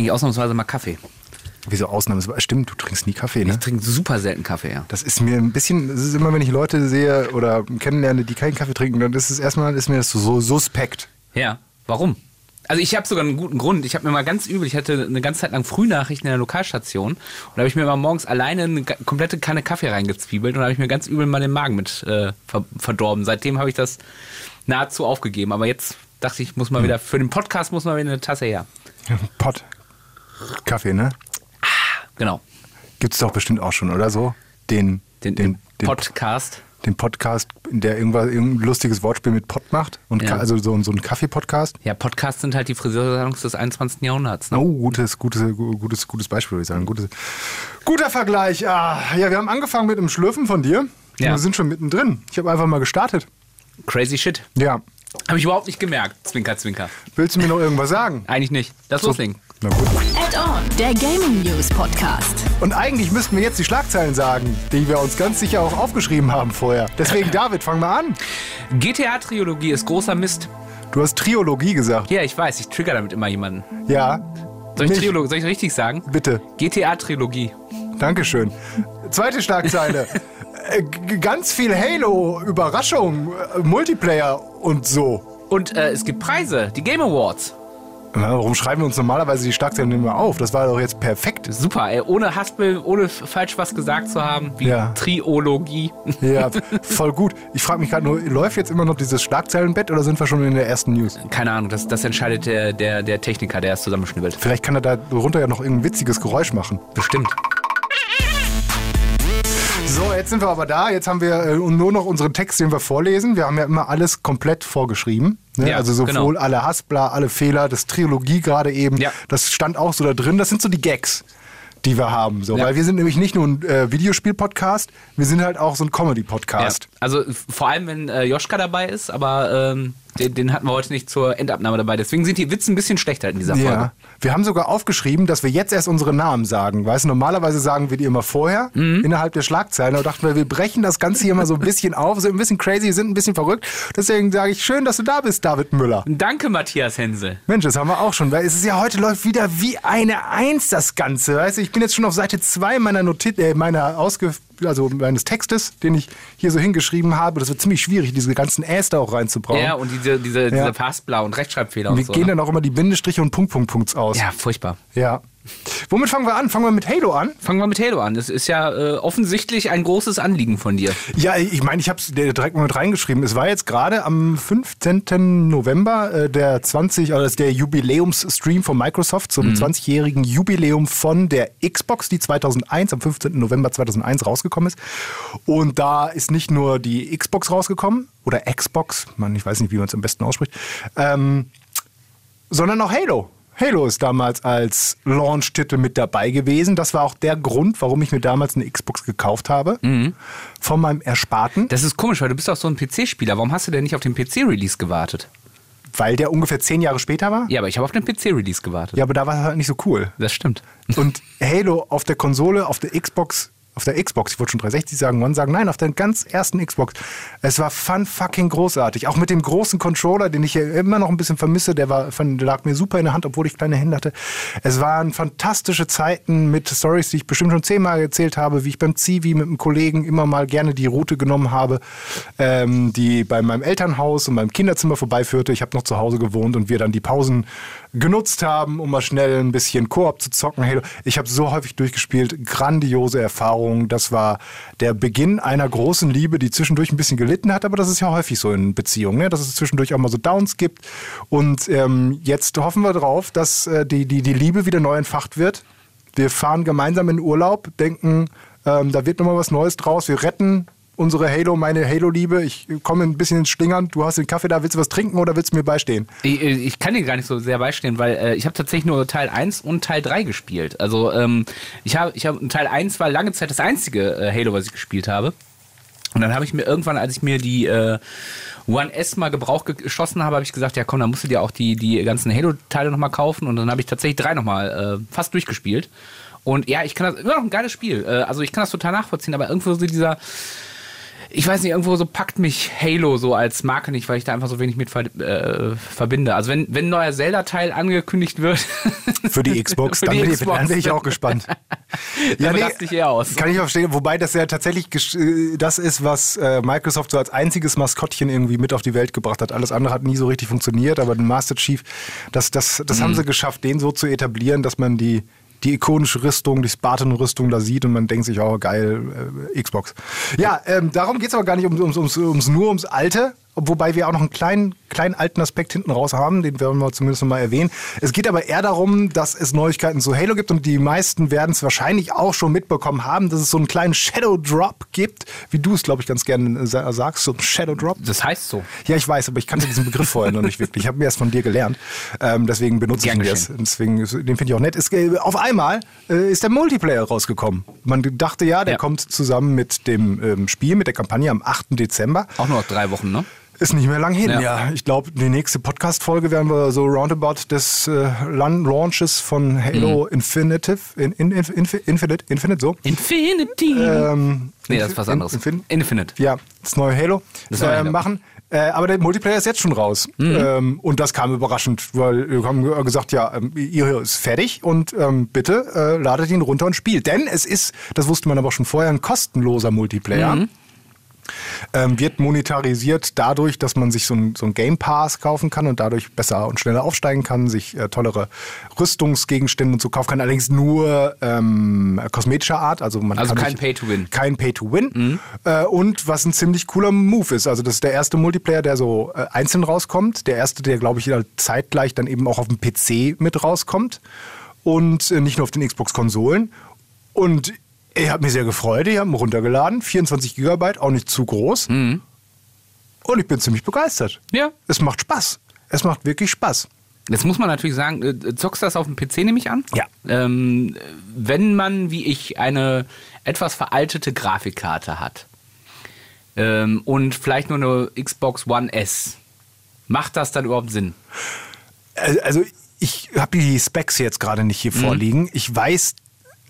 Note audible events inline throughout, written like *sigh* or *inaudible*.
trinke ich ausnahmsweise mal Kaffee. Wieso ausnahmsweise? Stimmt, du trinkst nie Kaffee, ne? Ich trinke super selten Kaffee, ja. Das ist mir ein bisschen, das ist immer, wenn ich Leute sehe oder kennenlerne, die keinen Kaffee trinken, dann ist es erstmal, ist mir das so suspekt. Ja, warum? Also ich habe sogar einen guten Grund. Ich habe mir mal ganz übel, ich hatte eine ganze Zeit lang Frühnachrichten in der Lokalstation und da habe ich mir mal morgens alleine eine komplette Kanne Kaffee reingezwiebelt und habe ich mir ganz übel mal den Magen mit äh, ver verdorben. Seitdem habe ich das nahezu aufgegeben. Aber jetzt dachte ich, muss mal wieder, für den Podcast muss mal wieder eine Tasse her. *laughs* Pott. Kaffee, ne? Genau. Gibt's doch bestimmt auch schon, oder so? Den, Den, den, Podcast. den Podcast, in der irgendwas, irgendein lustiges Wortspiel mit Pott macht. Und Ja. Also so, so ein Kaffee-Podcast. Ja, Podcasts sind halt die Friseursalons des 21. Jahrhunderts. Ne? Oh, gutes, gutes, gu- gutes, gutes Beispiel, würde ich sagen. Gutes, guter Vergleich. Ah, ja, wir haben angefangen mit einem Schlürfen von dir. Ja. Wir sind schon mittendrin. Ich habe einfach mal gestartet. Crazy Shit. Ja. Habe ich überhaupt nicht gemerkt. Zwinker, zwinker. Willst du mir noch irgendwas sagen? Eigentlich nicht. Das loslegen. Na gut. Add-on, der Gaming News Podcast. Und eigentlich müssten wir jetzt die Schlagzeilen sagen, die wir uns ganz sicher auch aufgeschrieben haben vorher. Deswegen, *laughs* David, fang mal an. GTA-Trilogie ist großer Mist. Du hast Triologie gesagt. Ja, ich weiß, ich trigger damit immer jemanden. Ja. Soll ich. Triolo soll ich richtig sagen? Bitte. GTA-Trilogie. Dankeschön. Zweite Schlagzeile. *laughs* Äh, ganz viel Halo, Überraschung, äh, Multiplayer und so. Und äh, es gibt Preise, die Game Awards. Na, Warum schreiben wir uns normalerweise die Schlagzeilen immer auf? Das war doch jetzt perfekt. Super, ey, ohne Haspel, ohne falsch was gesagt zu haben, wie Ja. Triologie. Ja, *laughs* voll gut. Ich frage mich gerade nur, läuft jetzt immer noch dieses Schlagzeilenbett oder sind wir schon in der ersten News? Keine Ahnung, das, das entscheidet der, der, der Techniker, der es zusammenschnibbelt. Vielleicht kann er da runter ja noch irgendein witziges Geräusch machen. Bestimmt. So, jetzt sind wir aber da. Jetzt haben wir äh, nur noch unseren Text, den wir vorlesen. Wir haben ja immer alles komplett vorgeschrieben. Ne? Ja, also sowohl genau. alle Haspler, alle Fehler, das Trilogie gerade eben. Ja. Das stand auch so da drin. Das sind so die Gags, die wir haben. So. Ja. Weil wir sind nämlich nicht nur ein äh, Videospiel-Podcast, wir sind halt auch so ein Comedy-Podcast. Ja. Also vor allem, wenn äh, Joschka dabei ist, aber ähm, den, den hatten wir heute nicht zur Endabnahme dabei. Deswegen sind die Witze ein bisschen schlechter in dieser Folge. Ja. Wir haben sogar aufgeschrieben, dass wir jetzt erst unsere Namen sagen. Weißt du, normalerweise sagen wir die immer vorher, Mhm. innerhalb der Schlagzeilen. Da dachten wir, wir brechen das Ganze hier mal so ein bisschen auf, sind ein bisschen crazy, sind ein bisschen verrückt. Deswegen sage ich, schön, dass du da bist, David Müller. Danke, Matthias Hensel. Mensch, das haben wir auch schon, weil es ist ja heute läuft wieder wie eine Eins das Ganze. Weißt du, ich bin jetzt schon auf Seite 2 meiner Notiz, äh, meiner Ausge also meines Textes, den ich hier so hingeschrieben habe. Das wird ziemlich schwierig, diese ganzen Äs da auch reinzubrauen. Ja, und diese, diese, Ja. diese Fastblau und Rechtschreibfehler Wir und so. gehen ne? dann auch immer die Bindestriche und Punkt, Punkt, Punkts aus. Ja, furchtbar. Ja. Womit fangen wir an? Fangen wir mit Halo an? Fangen wir mit Halo an. Das ist ja äh, offensichtlich ein großes Anliegen von dir. Ja, ich meine, ich habe es direkt mal mit reingeschrieben. Es war jetzt gerade am 15. November äh, der 20, also der Jubiläumsstream von Microsoft zum 20-jährigen Jubiläum von der Xbox, die 2001, am 15. November 2001 rausgekommen ist. Und da ist nicht nur die Xbox rausgekommen, oder Xbox, man, ich weiß nicht, wie man es am besten ausspricht, ähm, sondern auch Halo. Halo ist damals als Launch-Titel mit dabei gewesen. Das war auch der Grund, warum ich mir damals eine Xbox gekauft habe. Von meinem Ersparten, Das ist komisch, weil du bist doch so ein PC-Spieler. Warum hast du denn nicht auf den PC-Release gewartet? weil der ungefähr zehn Jahre später war. Ja, aber ich habe auf den PC-Release gewartet. Ja, aber da war es halt nicht so cool. Das stimmt. Und *laughs* Halo auf der Konsole, auf der Xbox, auf der Xbox, ich wollte schon 360 sagen, One sagen, nein, auf der ganz ersten Xbox. Es war fun fucking großartig. Auch mit dem großen Controller, den ich immer noch ein bisschen vermisse, der war, der lag mir super in der Hand, obwohl ich kleine Hände hatte. Es waren fantastische Zeiten mit Stories, die ich bestimmt schon zehnmal erzählt habe, wie ich beim Zivi mit einem Kollegen immer mal gerne die Route genommen habe, ähm, die bei meinem Elternhaus und meinem Kinderzimmer vorbeiführte. Ich habe noch zu Hause gewohnt und wir dann die Pausen genutzt haben, um mal schnell ein bisschen Koop zu zocken. Halo. Ich habe so häufig durchgespielt, grandiose Erfahrungen. Das war der Beginn einer großen Liebe, die zwischendurch ein bisschen gelitten hat, aber das ist ja häufig so in Beziehungen, ne? dass es zwischendurch auch mal so Downs gibt. Und ähm, jetzt hoffen wir drauf, dass äh, die, die, die Liebe wieder neu entfacht wird. Wir fahren gemeinsam in Urlaub, denken, ähm, da wird nochmal was Neues draus. Wir retten unsere Halo, meine Halo-Liebe. Ich komme ein bisschen ins Schlingern. Du hast den Kaffee da. Willst du was trinken oder willst du mir beistehen? Ich, ich kann dir gar nicht so sehr beistehen, weil äh, ich habe tatsächlich nur Teil 1 und Teil 3 gespielt. Also ähm, ich habe ich hab, Teil 1 war lange Zeit das einzige äh, Halo, was ich gespielt habe. Und dann habe ich mir irgendwann, als ich mir die äh, One S mal Gebrauch geschossen habe, habe ich gesagt, ja komm, dann musst du dir auch die, die ganzen Halo-Teile nochmal kaufen. Und dann habe ich tatsächlich drei nochmal äh, fast durchgespielt. Und ja, ich kann das, immer noch ein geiles Spiel. Äh, also ich kann das total nachvollziehen, aber irgendwo so dieser, ich weiß nicht, irgendwo so packt mich Halo so als Marke nicht, weil ich da einfach so wenig mit ver äh, verbinde. Also wenn, wenn ein neuer Zelda-Teil angekündigt wird. *laughs* Für die Xbox, Für dann, die bin, Xbox. dann bin ich auch gespannt. *laughs* ja, nee, dich eher aus. Kann ich verstehen, wobei das ja tatsächlich äh, das ist, was äh, Microsoft so als einziges Maskottchen irgendwie mit auf die Welt gebracht hat. Alles andere hat nie so richtig funktioniert, aber den Master Chief, das, das, das Mhm. haben sie geschafft, den so zu etablieren, dass man die, die ikonische Rüstung, die Spartan-Rüstung da sieht und man denkt sich, oh geil, äh, Xbox. Ja, ähm, darum geht es aber gar nicht ums, ums, ums, ums, nur ums Alte, wobei wir auch noch einen kleinen, kleinen alten Aspekt hinten raus haben, den werden wir zumindest noch mal erwähnen. Es geht aber eher darum, dass es Neuigkeiten zu Halo gibt und die meisten werden es wahrscheinlich auch schon mitbekommen haben, dass es so einen kleinen Shadow Drop gibt, wie du es, glaube ich, ganz gerne sa- sagst, so ein Shadow Drop. Das heißt so. Ja, ich weiß, aber ich kannte diesen Begriff vorher noch nicht wirklich. Ich habe mir erst von dir gelernt. Ähm, deswegen benutze Gern ich ihn jetzt. Deswegen, den finde ich auch nett. Es, äh, auf einmal äh, ist der Multiplayer rausgekommen. Man dachte ja, der Ja. kommt zusammen mit dem ähm, Spiel, mit der Kampagne am 8. Dezember. Auch nur noch drei Wochen, ne? Ist nicht mehr lang hin. Ja. Ja, ich glaube, die nächste Podcast-Folge werden wir so roundabout des äh, Launches von Halo Mhm. Infinitive, in, in, in, Infinite, Infinite, so. Infinity. Ähm, nee, das ist was anderes. Infin- Infinite. ja, das neue Halo Das neue äh, Halo. machen. Äh, aber der Multiplayer ist jetzt schon raus. Ähm, und das kam überraschend, weil wir haben ge- gesagt, ja, ähm, ihr ist fertig und ähm, bitte äh, ladet ihn runter und spielt. Denn es ist, das wusste man aber schon vorher, ein kostenloser Multiplayer. Ähm, wird monetarisiert dadurch, dass man sich so ein, so Game Pass kaufen kann und dadurch besser und schneller aufsteigen kann, sich äh, tollere Rüstungsgegenstände und so kaufen kann. Allerdings nur ähm, kosmetischer Art. Also, man Also kann kein Pay-to-Win. Kein Pay-to-Win. Äh, und was ein ziemlich cooler Move ist. Also das ist der erste Multiplayer, der so äh, einzeln rauskommt. Der erste, der, glaube ich, zeitgleich dann eben auch auf dem PC mit rauskommt. Und äh, nicht nur auf den Xbox-Konsolen. Und ich habe mich sehr gefreut. Ich habe ihn runtergeladen. 24 Gigabyte, auch nicht zu groß. Und ich bin ziemlich begeistert. Ja. Es macht Spaß. Es macht wirklich Spaß. Jetzt muss man natürlich sagen, äh, zockst du das auf dem PC, nehme ich an? Ja. Ähm, wenn man, wie ich, eine etwas veraltete Grafikkarte hat ähm, und vielleicht nur eine Xbox One S, macht das dann überhaupt Sinn? Also- ich habe die Specs jetzt gerade nicht hier vorliegen. Ich weiß,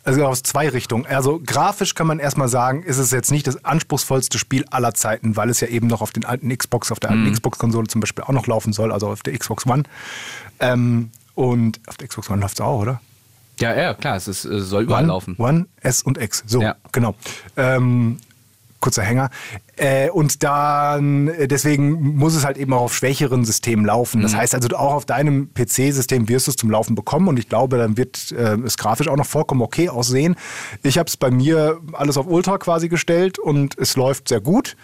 also aus zwei Richtungen. Also grafisch kann man erstmal sagen, ist es jetzt nicht das anspruchsvollste Spiel aller Zeiten, weil es ja eben noch auf den alten Xbox, auf der alten Xbox-Konsole zum Beispiel auch noch laufen soll, also auf der Xbox One. Ähm, und auf der Xbox One läuft es auch, oder? Ja, ja, klar, es ist, äh, soll überall One, laufen. One, S und X. So, Ja. genau. Ähm, kurzer Hänger. Äh, und dann, äh, deswegen muss es halt eben auch auf schwächeren Systemen laufen. Mhm. Das heißt also, auch auf deinem PC-System wirst du es zum Laufen bekommen und ich glaube, dann wird äh, es grafisch auch noch vollkommen okay aussehen. Ich habe es bei mir alles auf Ultra quasi gestellt und es läuft sehr gut.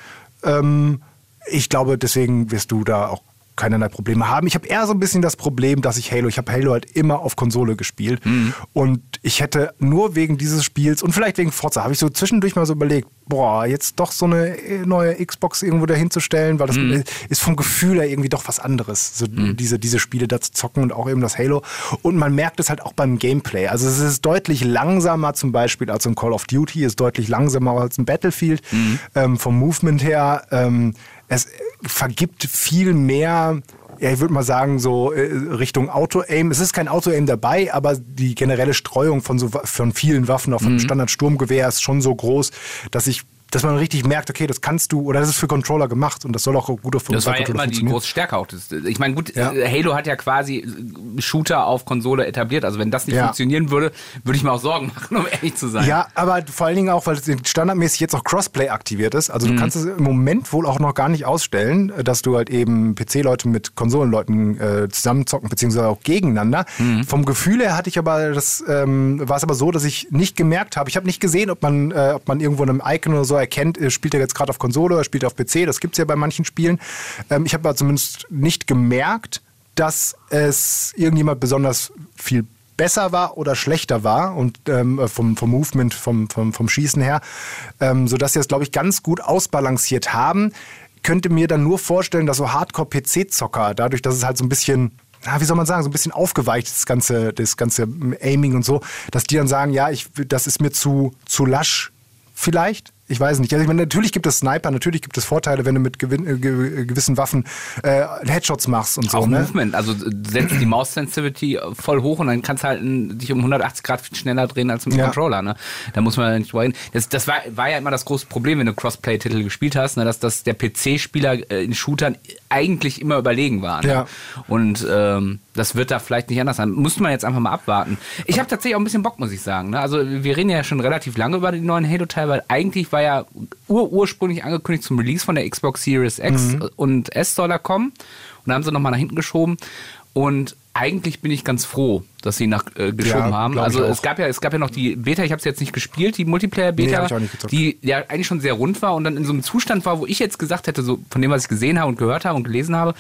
Ähm, ich glaube, deswegen wirst du da auch keinerlei Probleme haben. Ich habe eher so ein bisschen das Problem, dass ich Halo, ich habe Halo halt immer auf Konsole gespielt und ich hätte nur wegen dieses Spiels und vielleicht wegen Forza, habe ich so zwischendurch mal so überlegt, boah, jetzt doch so eine äh, neue Xbox irgendwo dahin zu stellen, weil das äh, ist vom Gefühl her irgendwie doch was anderes, so diese, diese Spiele da zu zocken und auch eben das Halo. Und man merkt es halt auch beim Gameplay. Also es ist deutlich langsamer zum Beispiel als ein Call of Duty, ist deutlich langsamer als ein Battlefield ähm, vom Movement her. Ähm, es vergibt viel mehr, ja, ich würde mal sagen, so äh, Richtung Auto-Aim. Es ist kein Auto-Aim dabei, aber die generelle Streuung von, so, von vielen Waffen, auch von einem Standard-Sturmgewehr, ist schon so groß, dass ich dass man richtig merkt, okay, das kannst du, oder das ist für Controller gemacht und das soll auch gut auf Das war ja Controller immer die große Stärke auch. Das, ich meine, gut, Ja. äh, Halo hat ja quasi äh, Shooter auf Konsole etabliert. Also wenn das nicht Ja. funktionieren würde, würde ich mir auch Sorgen *laughs* machen, um ehrlich zu sein. Ja, aber vor allen Dingen auch, weil es standardmäßig jetzt auch Crossplay aktiviert ist. Also Mhm. du kannst es im Moment wohl auch noch gar nicht ausstellen, dass du halt eben PC-Leute mit Konsolenleuten äh, zusammenzocken, beziehungsweise auch gegeneinander. Mhm. Vom Gefühl her hatte ich aber das, ähm, war es aber so, dass ich nicht gemerkt habe, ich habe nicht gesehen, ob man, äh, ob man irgendwo in einem Icon oder so erkennt, äh, spielt er jetzt gerade auf Konsole oder spielt auf PC. Das gibt's ja bei manchen Spielen. Ähm, ich habe aber zumindest nicht gemerkt, dass es irgendjemand besonders viel besser war oder schlechter war und ähm, vom, vom Movement, vom, vom, vom Schießen her, ähm, sodass sie das, glaube ich, ganz gut ausbalanciert haben. Könnte mir dann nur vorstellen, dass so Hardcore-PC-Zocker, dadurch, dass es halt so ein bisschen na, wie soll man sagen, so ein bisschen aufgeweicht, das ganze, das ganze Aiming und so, dass die dann sagen, ja, ich, das ist mir zu, zu lasch vielleicht. Ich weiß nicht. Also ich meine, natürlich gibt es Sniper, natürlich gibt es Vorteile, wenn du mit gewin- äh, ge- gewissen Waffen äh, Headshots machst und so. Auch ne? Movement, also setzt die Mouse Sensitivity voll hoch und dann kannst du halt dich um 180 Grad viel schneller drehen als mit dem Ja. Controller. Ne? Da muss man nicht reden. Das, das war, war ja immer das große Problem, wenn du Crossplay-Titel gespielt hast, ne? dass, dass der PC-Spieler äh, in Shootern eigentlich immer überlegen war. Ne? Ja. Und ähm, das wird da vielleicht nicht anders sein. Muss man jetzt einfach mal abwarten. Ich habe tatsächlich auch ein bisschen Bock, muss ich sagen. Ne? Also wir reden ja schon relativ lange über die neuen Halo-Teile, weil eigentlich war ja ur ursprünglich angekündigt zum Release von der Xbox Series X und S soll er kommen. Und da haben sie nochmal nach hinten geschoben. Und eigentlich bin ich ganz froh, dass sie nach äh, geschoben Ja, haben. Also es gab ja, es gab ja noch die Beta, ich habe es jetzt nicht gespielt, die Nee, Multiplayer-Beta, gezockt. die ja eigentlich schon sehr rund war und dann in so einem Zustand war, wo ich jetzt gesagt hätte, so von dem, was ich gesehen habe und gehört habe und gelesen habe,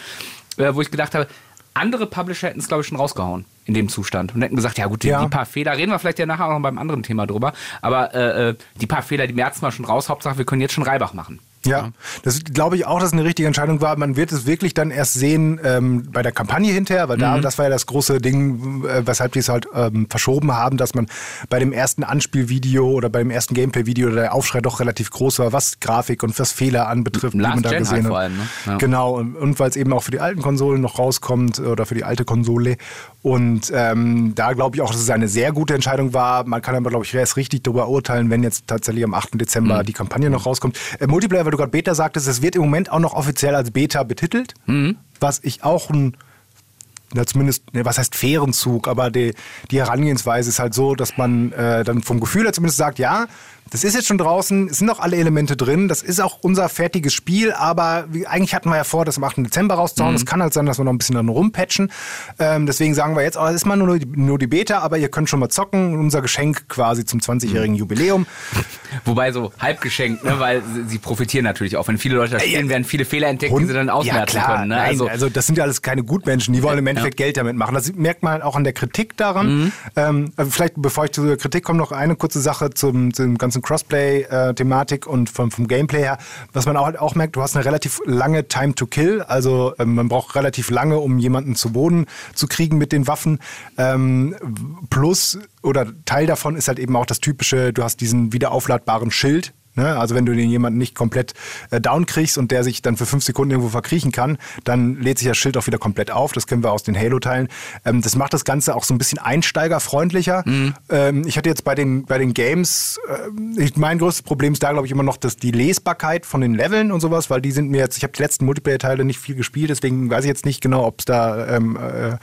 äh, wo ich gedacht habe, andere Publisher hätten es, glaube ich, schon rausgehauen in dem Zustand und hätten gesagt, ja gut, die, Ja. die paar Fehler, reden wir vielleicht ja nachher auch noch beim anderen Thema drüber, aber äh, äh, die paar Fehler, die merzen wir schon raus, Hauptsache wir können jetzt schon Reibach machen. Ja, das glaube ich auch, dass es eine richtige Entscheidung war. Man wird es wirklich dann erst sehen ähm, bei der Kampagne hinterher, weil da, das war ja das große Ding, äh, weshalb die es halt ähm, verschoben haben, dass man bei dem ersten Anspielvideo oder bei dem ersten Gameplay-Video der Aufschrei doch relativ groß war, was Grafik und was Fehler anbetrifft, die Last man da Gen gesehen hat. vor allem, ne? Ja. Genau, und, und weil es eben auch für die alten Konsolen noch rauskommt oder für die alte Konsole. Und ähm, da glaube ich auch, dass es eine sehr gute Entscheidung war. Man kann aber, glaube ich, erst richtig darüber urteilen, wenn jetzt tatsächlich am 8. Dezember die Kampagne noch rauskommt. Äh, Multiplayer, weil du gerade Beta sagtest, es wird im Moment auch noch offiziell als Beta betitelt, was ich auch ein na, zumindest, ne, was heißt fairen Zug, aber die, die Herangehensweise ist halt so, dass man äh, dann vom Gefühl her zumindest sagt, ja, das ist jetzt schon draußen, es sind noch alle Elemente drin, das ist auch unser fertiges Spiel, aber wie, eigentlich hatten wir ja vor, das am 8. Dezember rauszuhauen. Es kann halt sein, dass wir noch ein bisschen dann rumpatchen. Ähm, deswegen sagen wir jetzt, oh, das ist mal nur, die- nur die Beta, aber ihr könnt schon mal zocken. Unser Geschenk quasi zum 20-jährigen Jubiläum. *laughs* Wobei so halb geschenkt, ne? weil sie, profitieren natürlich auch. Wenn viele Leute das spielen, werden viele Fehler entdeckt, die sie dann ausmerzen ja, klar. können. Ne? Nein, Also, also, das sind ja alles keine Gutmenschen, die wollen im Endeffekt Geld damit machen. Das merkt man halt auch an der Kritik daran. Mhm. Ähm, vielleicht, bevor ich zu der Kritik komme, noch eine kurze Sache zum, zum ganzen Crossplay-Thematik und vom, vom Gameplay her. Was man auch, halt auch merkt, du hast eine relativ lange Time to Kill. Also ähm, man braucht relativ lange, um jemanden zu Boden zu kriegen mit den Waffen. Ähm, plus, oder Teil davon ist halt eben auch das typische, du hast diesen wiederaufladbaren Schild. Ne? Also wenn du den jemanden nicht komplett äh, down kriegst und der sich dann für fünf Sekunden irgendwo verkriechen kann, dann lädt sich das Schild auch wieder komplett auf. Das kennen wir aus den Halo-Teilen. Ähm, das macht das Ganze auch so ein bisschen einsteigerfreundlicher. Ähm, ich hatte jetzt bei den, bei den Games, äh, mein größtes Problem ist da, glaube ich, immer noch dass die Lesbarkeit von den Leveln und sowas, weil die sind mir jetzt, ich habe die letzten Multiplayer-Teile nicht viel gespielt, deswegen weiß ich jetzt nicht genau, ob es da ähm, äh,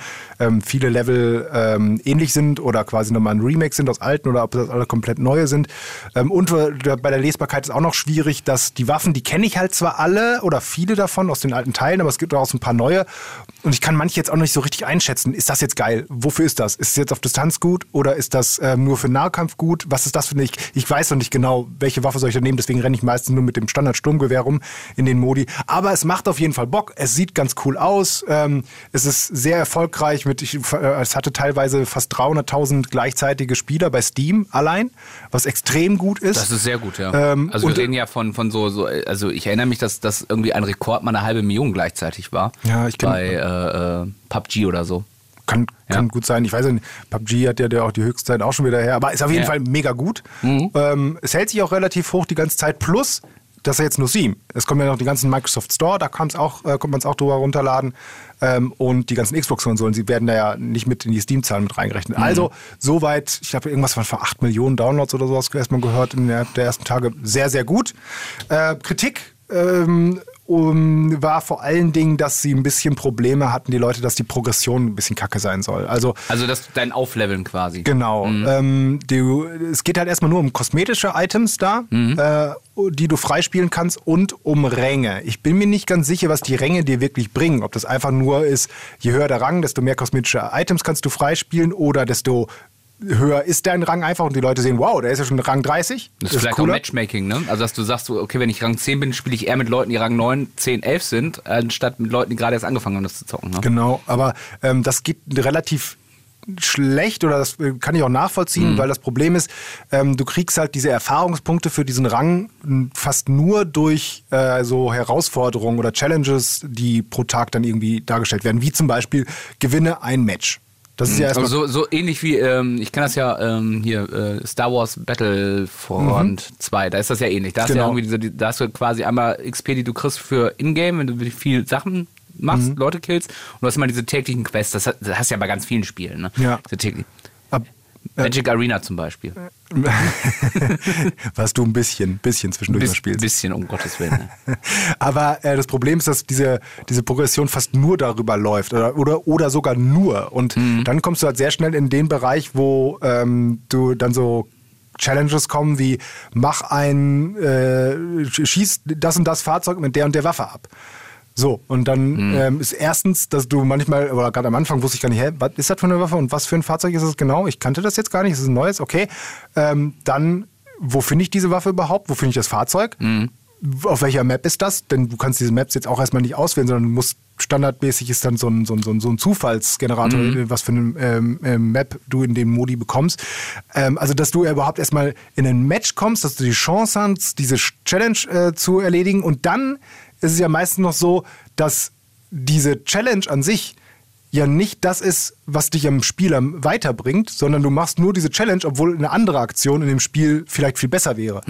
ähm, viele Level ähm, ähnlich sind oder quasi nochmal ein Remake sind aus alten oder ob das alle komplett neue sind. Ähm, und äh, bei der Lesbarkeit ist auch noch schwierig, dass die Waffen, die kenne ich halt zwar alle oder viele davon aus den alten Teilen, aber es gibt auch so ein paar neue. Und ich kann manche jetzt auch nicht so richtig einschätzen. Ist das jetzt geil? Wofür ist das? Ist es jetzt auf Distanz gut oder ist das ähm, nur für Nahkampf gut? Was ist das für eine? Ich, ich weiß noch nicht genau, welche Waffe soll ich da nehmen, deswegen renne ich meistens nur mit dem Standard-Sturmgewehr rum in den Modi. Aber es macht auf jeden Fall Bock. Es sieht ganz cool aus. Ähm, es ist sehr erfolgreich. Mit, ich, äh, es hatte teilweise fast 300.000 gleichzeitige Spieler bei Steam allein, was extrem gut ist. das ist sehr gut, ja. Ähm, also wir und- reden ja von, von so, so, also ich erinnere mich, dass das irgendwie ein Rekord mal eine halbe Million gleichzeitig war. Ja, ich kenn- Bei äh, äh, PUBG oder so. Kann, kann Ja. gut sein. Ich weiß nicht, PUBG hat ja der auch die Höchstzeit auch schon wieder her, aber ist auf jeden Ja. Fall mega gut. Ähm, es hält sich auch relativ hoch die ganze Zeit. Plus, das ist jetzt nur Steam. Es kommen ja noch die ganzen Microsoft Store, da auch, äh, kommt man es auch drüber runterladen. Ähm, und die ganzen Xbox-Konsolen, sie werden da ja nicht mit in die Steam-Zahlen mit reingerechnet. Also, soweit, ich habe irgendwas von 8 Millionen Downloads oder sowas erstmal gehört in der, der ersten Tage. Sehr, sehr gut. Äh, Kritik ähm, um, war vor allen Dingen, dass sie ein bisschen Probleme hatten, die Leute, dass die Progression ein bisschen kacke sein soll. Also Also das dein Aufleveln quasi. Genau. Ähm, du, es geht halt erstmal nur um kosmetische Items da, äh, die du freispielen kannst und um Ränge. Ich bin mir nicht ganz sicher, was die Ränge dir wirklich bringen. Ob das einfach nur ist, je höher der Rang, desto mehr kosmetische Items kannst du freispielen oder desto höher ist dein Rang einfach und die Leute sehen, wow, der ist ja schon Rang 30. Das ist vielleicht auch Matchmaking, ne? Also, dass du sagst, okay, wenn ich Rang 10 bin, spiele ich eher mit Leuten, die Rang 9, 10, 11 sind, anstatt mit Leuten, die gerade erst angefangen haben, das zu zocken. Ne? Genau, aber ähm, das geht relativ schlecht oder das äh, kann ich auch nachvollziehen, weil das Problem ist, ähm, du kriegst halt diese Erfahrungspunkte für diesen Rang fast nur durch äh, so Herausforderungen oder Challenges, die pro Tag dann irgendwie dargestellt werden, wie zum Beispiel gewinne ein Match. Das ist ja erstmal. Also so, so ähnlich wie, ähm, ich kenne das ja ähm, hier, äh, Star Wars Battlefront 2, da ist das ja ähnlich. Da hast, du ja Genau. irgendwie diese, da hast du quasi einmal XP, die du kriegst für Ingame, wenn du viel Sachen machst, Mhm. Leute killst. Und du hast immer diese täglichen Quests. Das, hast du ja bei ganz vielen Spielen. Ne? Ja. Diese täglichen. Magic Arena zum Beispiel. *laughs* was du ein bisschen, bisschen zwischendurch Bis, spielst. bisschen, um Gottes Willen. Ne? *laughs* Aber äh, das Problem ist, dass diese, diese Progression fast nur darüber läuft oder, oder, oder sogar nur. Und Mhm. dann kommst du halt sehr schnell in den Bereich, wo ähm, du dann so Challenges kommen wie mach ein, äh, sch- schieß das und das Fahrzeug mit der und der Waffe ab. So, und dann Mhm. ähm, ist erstens, dass du manchmal, oder gerade am Anfang wusste ich gar nicht, hä, was ist das für eine Waffe und was für ein Fahrzeug ist es genau? Ich kannte das jetzt gar nicht, ist es ein neues, okay. Ähm, dann, wo finde ich diese Waffe überhaupt? Wo finde ich das Fahrzeug? Auf welcher Map ist das? Denn du kannst diese Maps jetzt auch erstmal nicht auswählen, sondern du musst standardmäßig ist dann so ein, so ein, so ein, so ein Zufallsgenerator, was für eine ähm, ähm, Map du in dem Modi bekommst. Ähm, also, dass du überhaupt erstmal in ein Match kommst, dass du die Chance hast, diese Challenge äh, zu erledigen. Und dann ist es ja meistens noch so, dass diese Challenge an sich ja nicht das ist, was dich am Spiel weiterbringt, sondern du machst nur diese Challenge, obwohl eine andere Aktion in dem Spiel vielleicht viel besser wäre.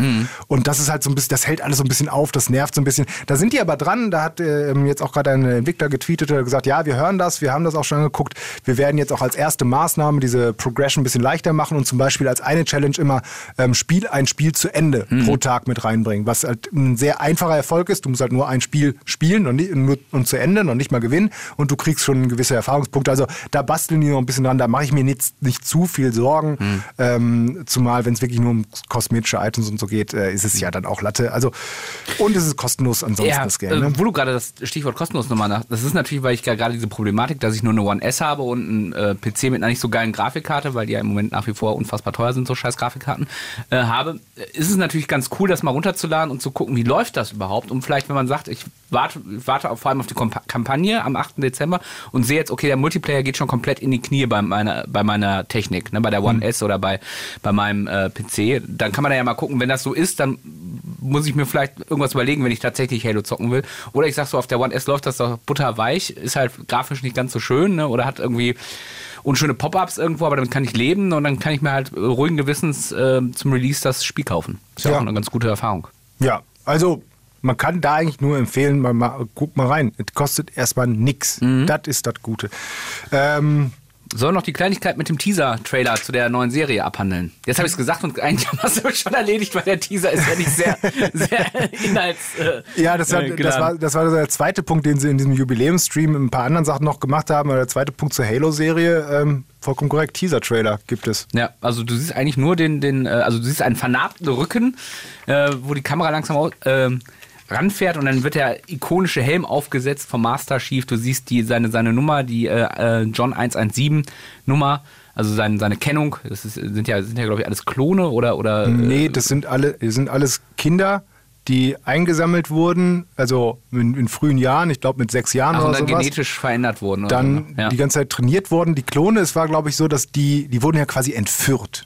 Und das ist halt so ein bisschen, das hält alles so ein bisschen auf, das nervt so ein bisschen. Da sind die aber dran, da hat ähm, jetzt auch gerade ein Entwickler getweetet oder gesagt, ja, wir hören das, wir haben das auch schon angeguckt, wir werden jetzt auch als erste Maßnahme diese Progression ein bisschen leichter machen und zum Beispiel als eine Challenge immer ähm, Spiel ein Spiel zu Ende pro Tag mit reinbringen, was halt ein sehr einfacher Erfolg ist. Du musst halt nur ein Spiel spielen und, nicht, nur, und zu Ende und nicht mal gewinnen und du kriegst schon gewisse Erfahrungspunkte. Also da basteln die noch ein bisschen dran, da mache ich mir nicht, nicht zu viel Sorgen. Ähm, zumal, wenn es wirklich nur um kosmetische Items und so geht, äh, ist es ja dann auch Latte. Also und es ist kostenlos ansonsten Ja, das Game. Ne? äh, wo du gerade das Stichwort kostenlos nochmal nach. Das ist natürlich, weil ich gerade diese Problematik, dass ich nur eine One S habe und einen äh, PC mit einer nicht so geilen Grafikkarte, weil die ja im Moment nach wie vor unfassbar teuer sind, so scheiß Grafikkarten, äh, habe, äh, ist es natürlich ganz cool, das mal runterzuladen und zu gucken, wie läuft das überhaupt. Und vielleicht, wenn man sagt, ich warte, ich warte auf, vor allem auf die Kampagne am 8. Dezember und sehe jetzt, okay, der Multiplayer geht schon komplett in die Knie bei meiner, bei meiner Technik, ne, bei der One S oder bei, bei meinem äh, PC, dann kann man da ja mal gucken, wenn das so ist, dann muss ich mir vielleicht irgendwas überlegen, wenn ich tatsächlich Halo zocken will. Oder ich sag so, auf der One S läuft das doch butterweich, ist halt grafisch nicht ganz so schön, ne? Oder hat irgendwie unschöne Pop-ups irgendwo, aber damit kann ich leben und dann kann ich mir halt ruhigen Gewissens äh, zum Release das Spiel kaufen. Ist ja, Ja. auch eine ganz gute Erfahrung. Ja, also man kann da eigentlich nur empfehlen, mal, mal, guck mal rein. Es kostet erstmal nix. Das ist das Gute. Ähm, Soll noch die Kleinigkeit mit dem Teaser-Trailer zu der neuen Serie abhandeln. Jetzt habe ich es gesagt und eigentlich *laughs* haben wir es schon erledigt, weil der Teaser ist ja nicht sehr, *laughs* sehr inhalts. Äh, Ja, das, war, äh, das, war, das war der zweite Punkt, den sie in diesem Jubiläumsstream ein paar anderen Sachen noch gemacht haben. Aber der zweite Punkt zur Halo-Serie, ähm, vollkommen korrekt, Teaser-Trailer gibt es. Ja, also du siehst eigentlich nur den, den äh, also du siehst einen vernarbten Rücken, äh, wo die Kamera langsam au- ähm, ranfährt und dann wird der ikonische Helm aufgesetzt vom Master Chief. Du siehst die, seine, seine Nummer, die äh, äh, John 117 Nummer, also sein, seine Kennung. Das ist, sind ja, sind ja glaube ich, alles Klone oder. oder Nee, das sind, alle, sind alles Kinder, die eingesammelt wurden, also in, in frühen Jahren, ich glaube mit sechs Jahren Ach, und oder dann sowas. genetisch verändert wurden. oder dann so, ne? ja. die ganze Zeit trainiert worden. Die Klone, es war, glaube ich, so, dass die, die wurden ja quasi entführt,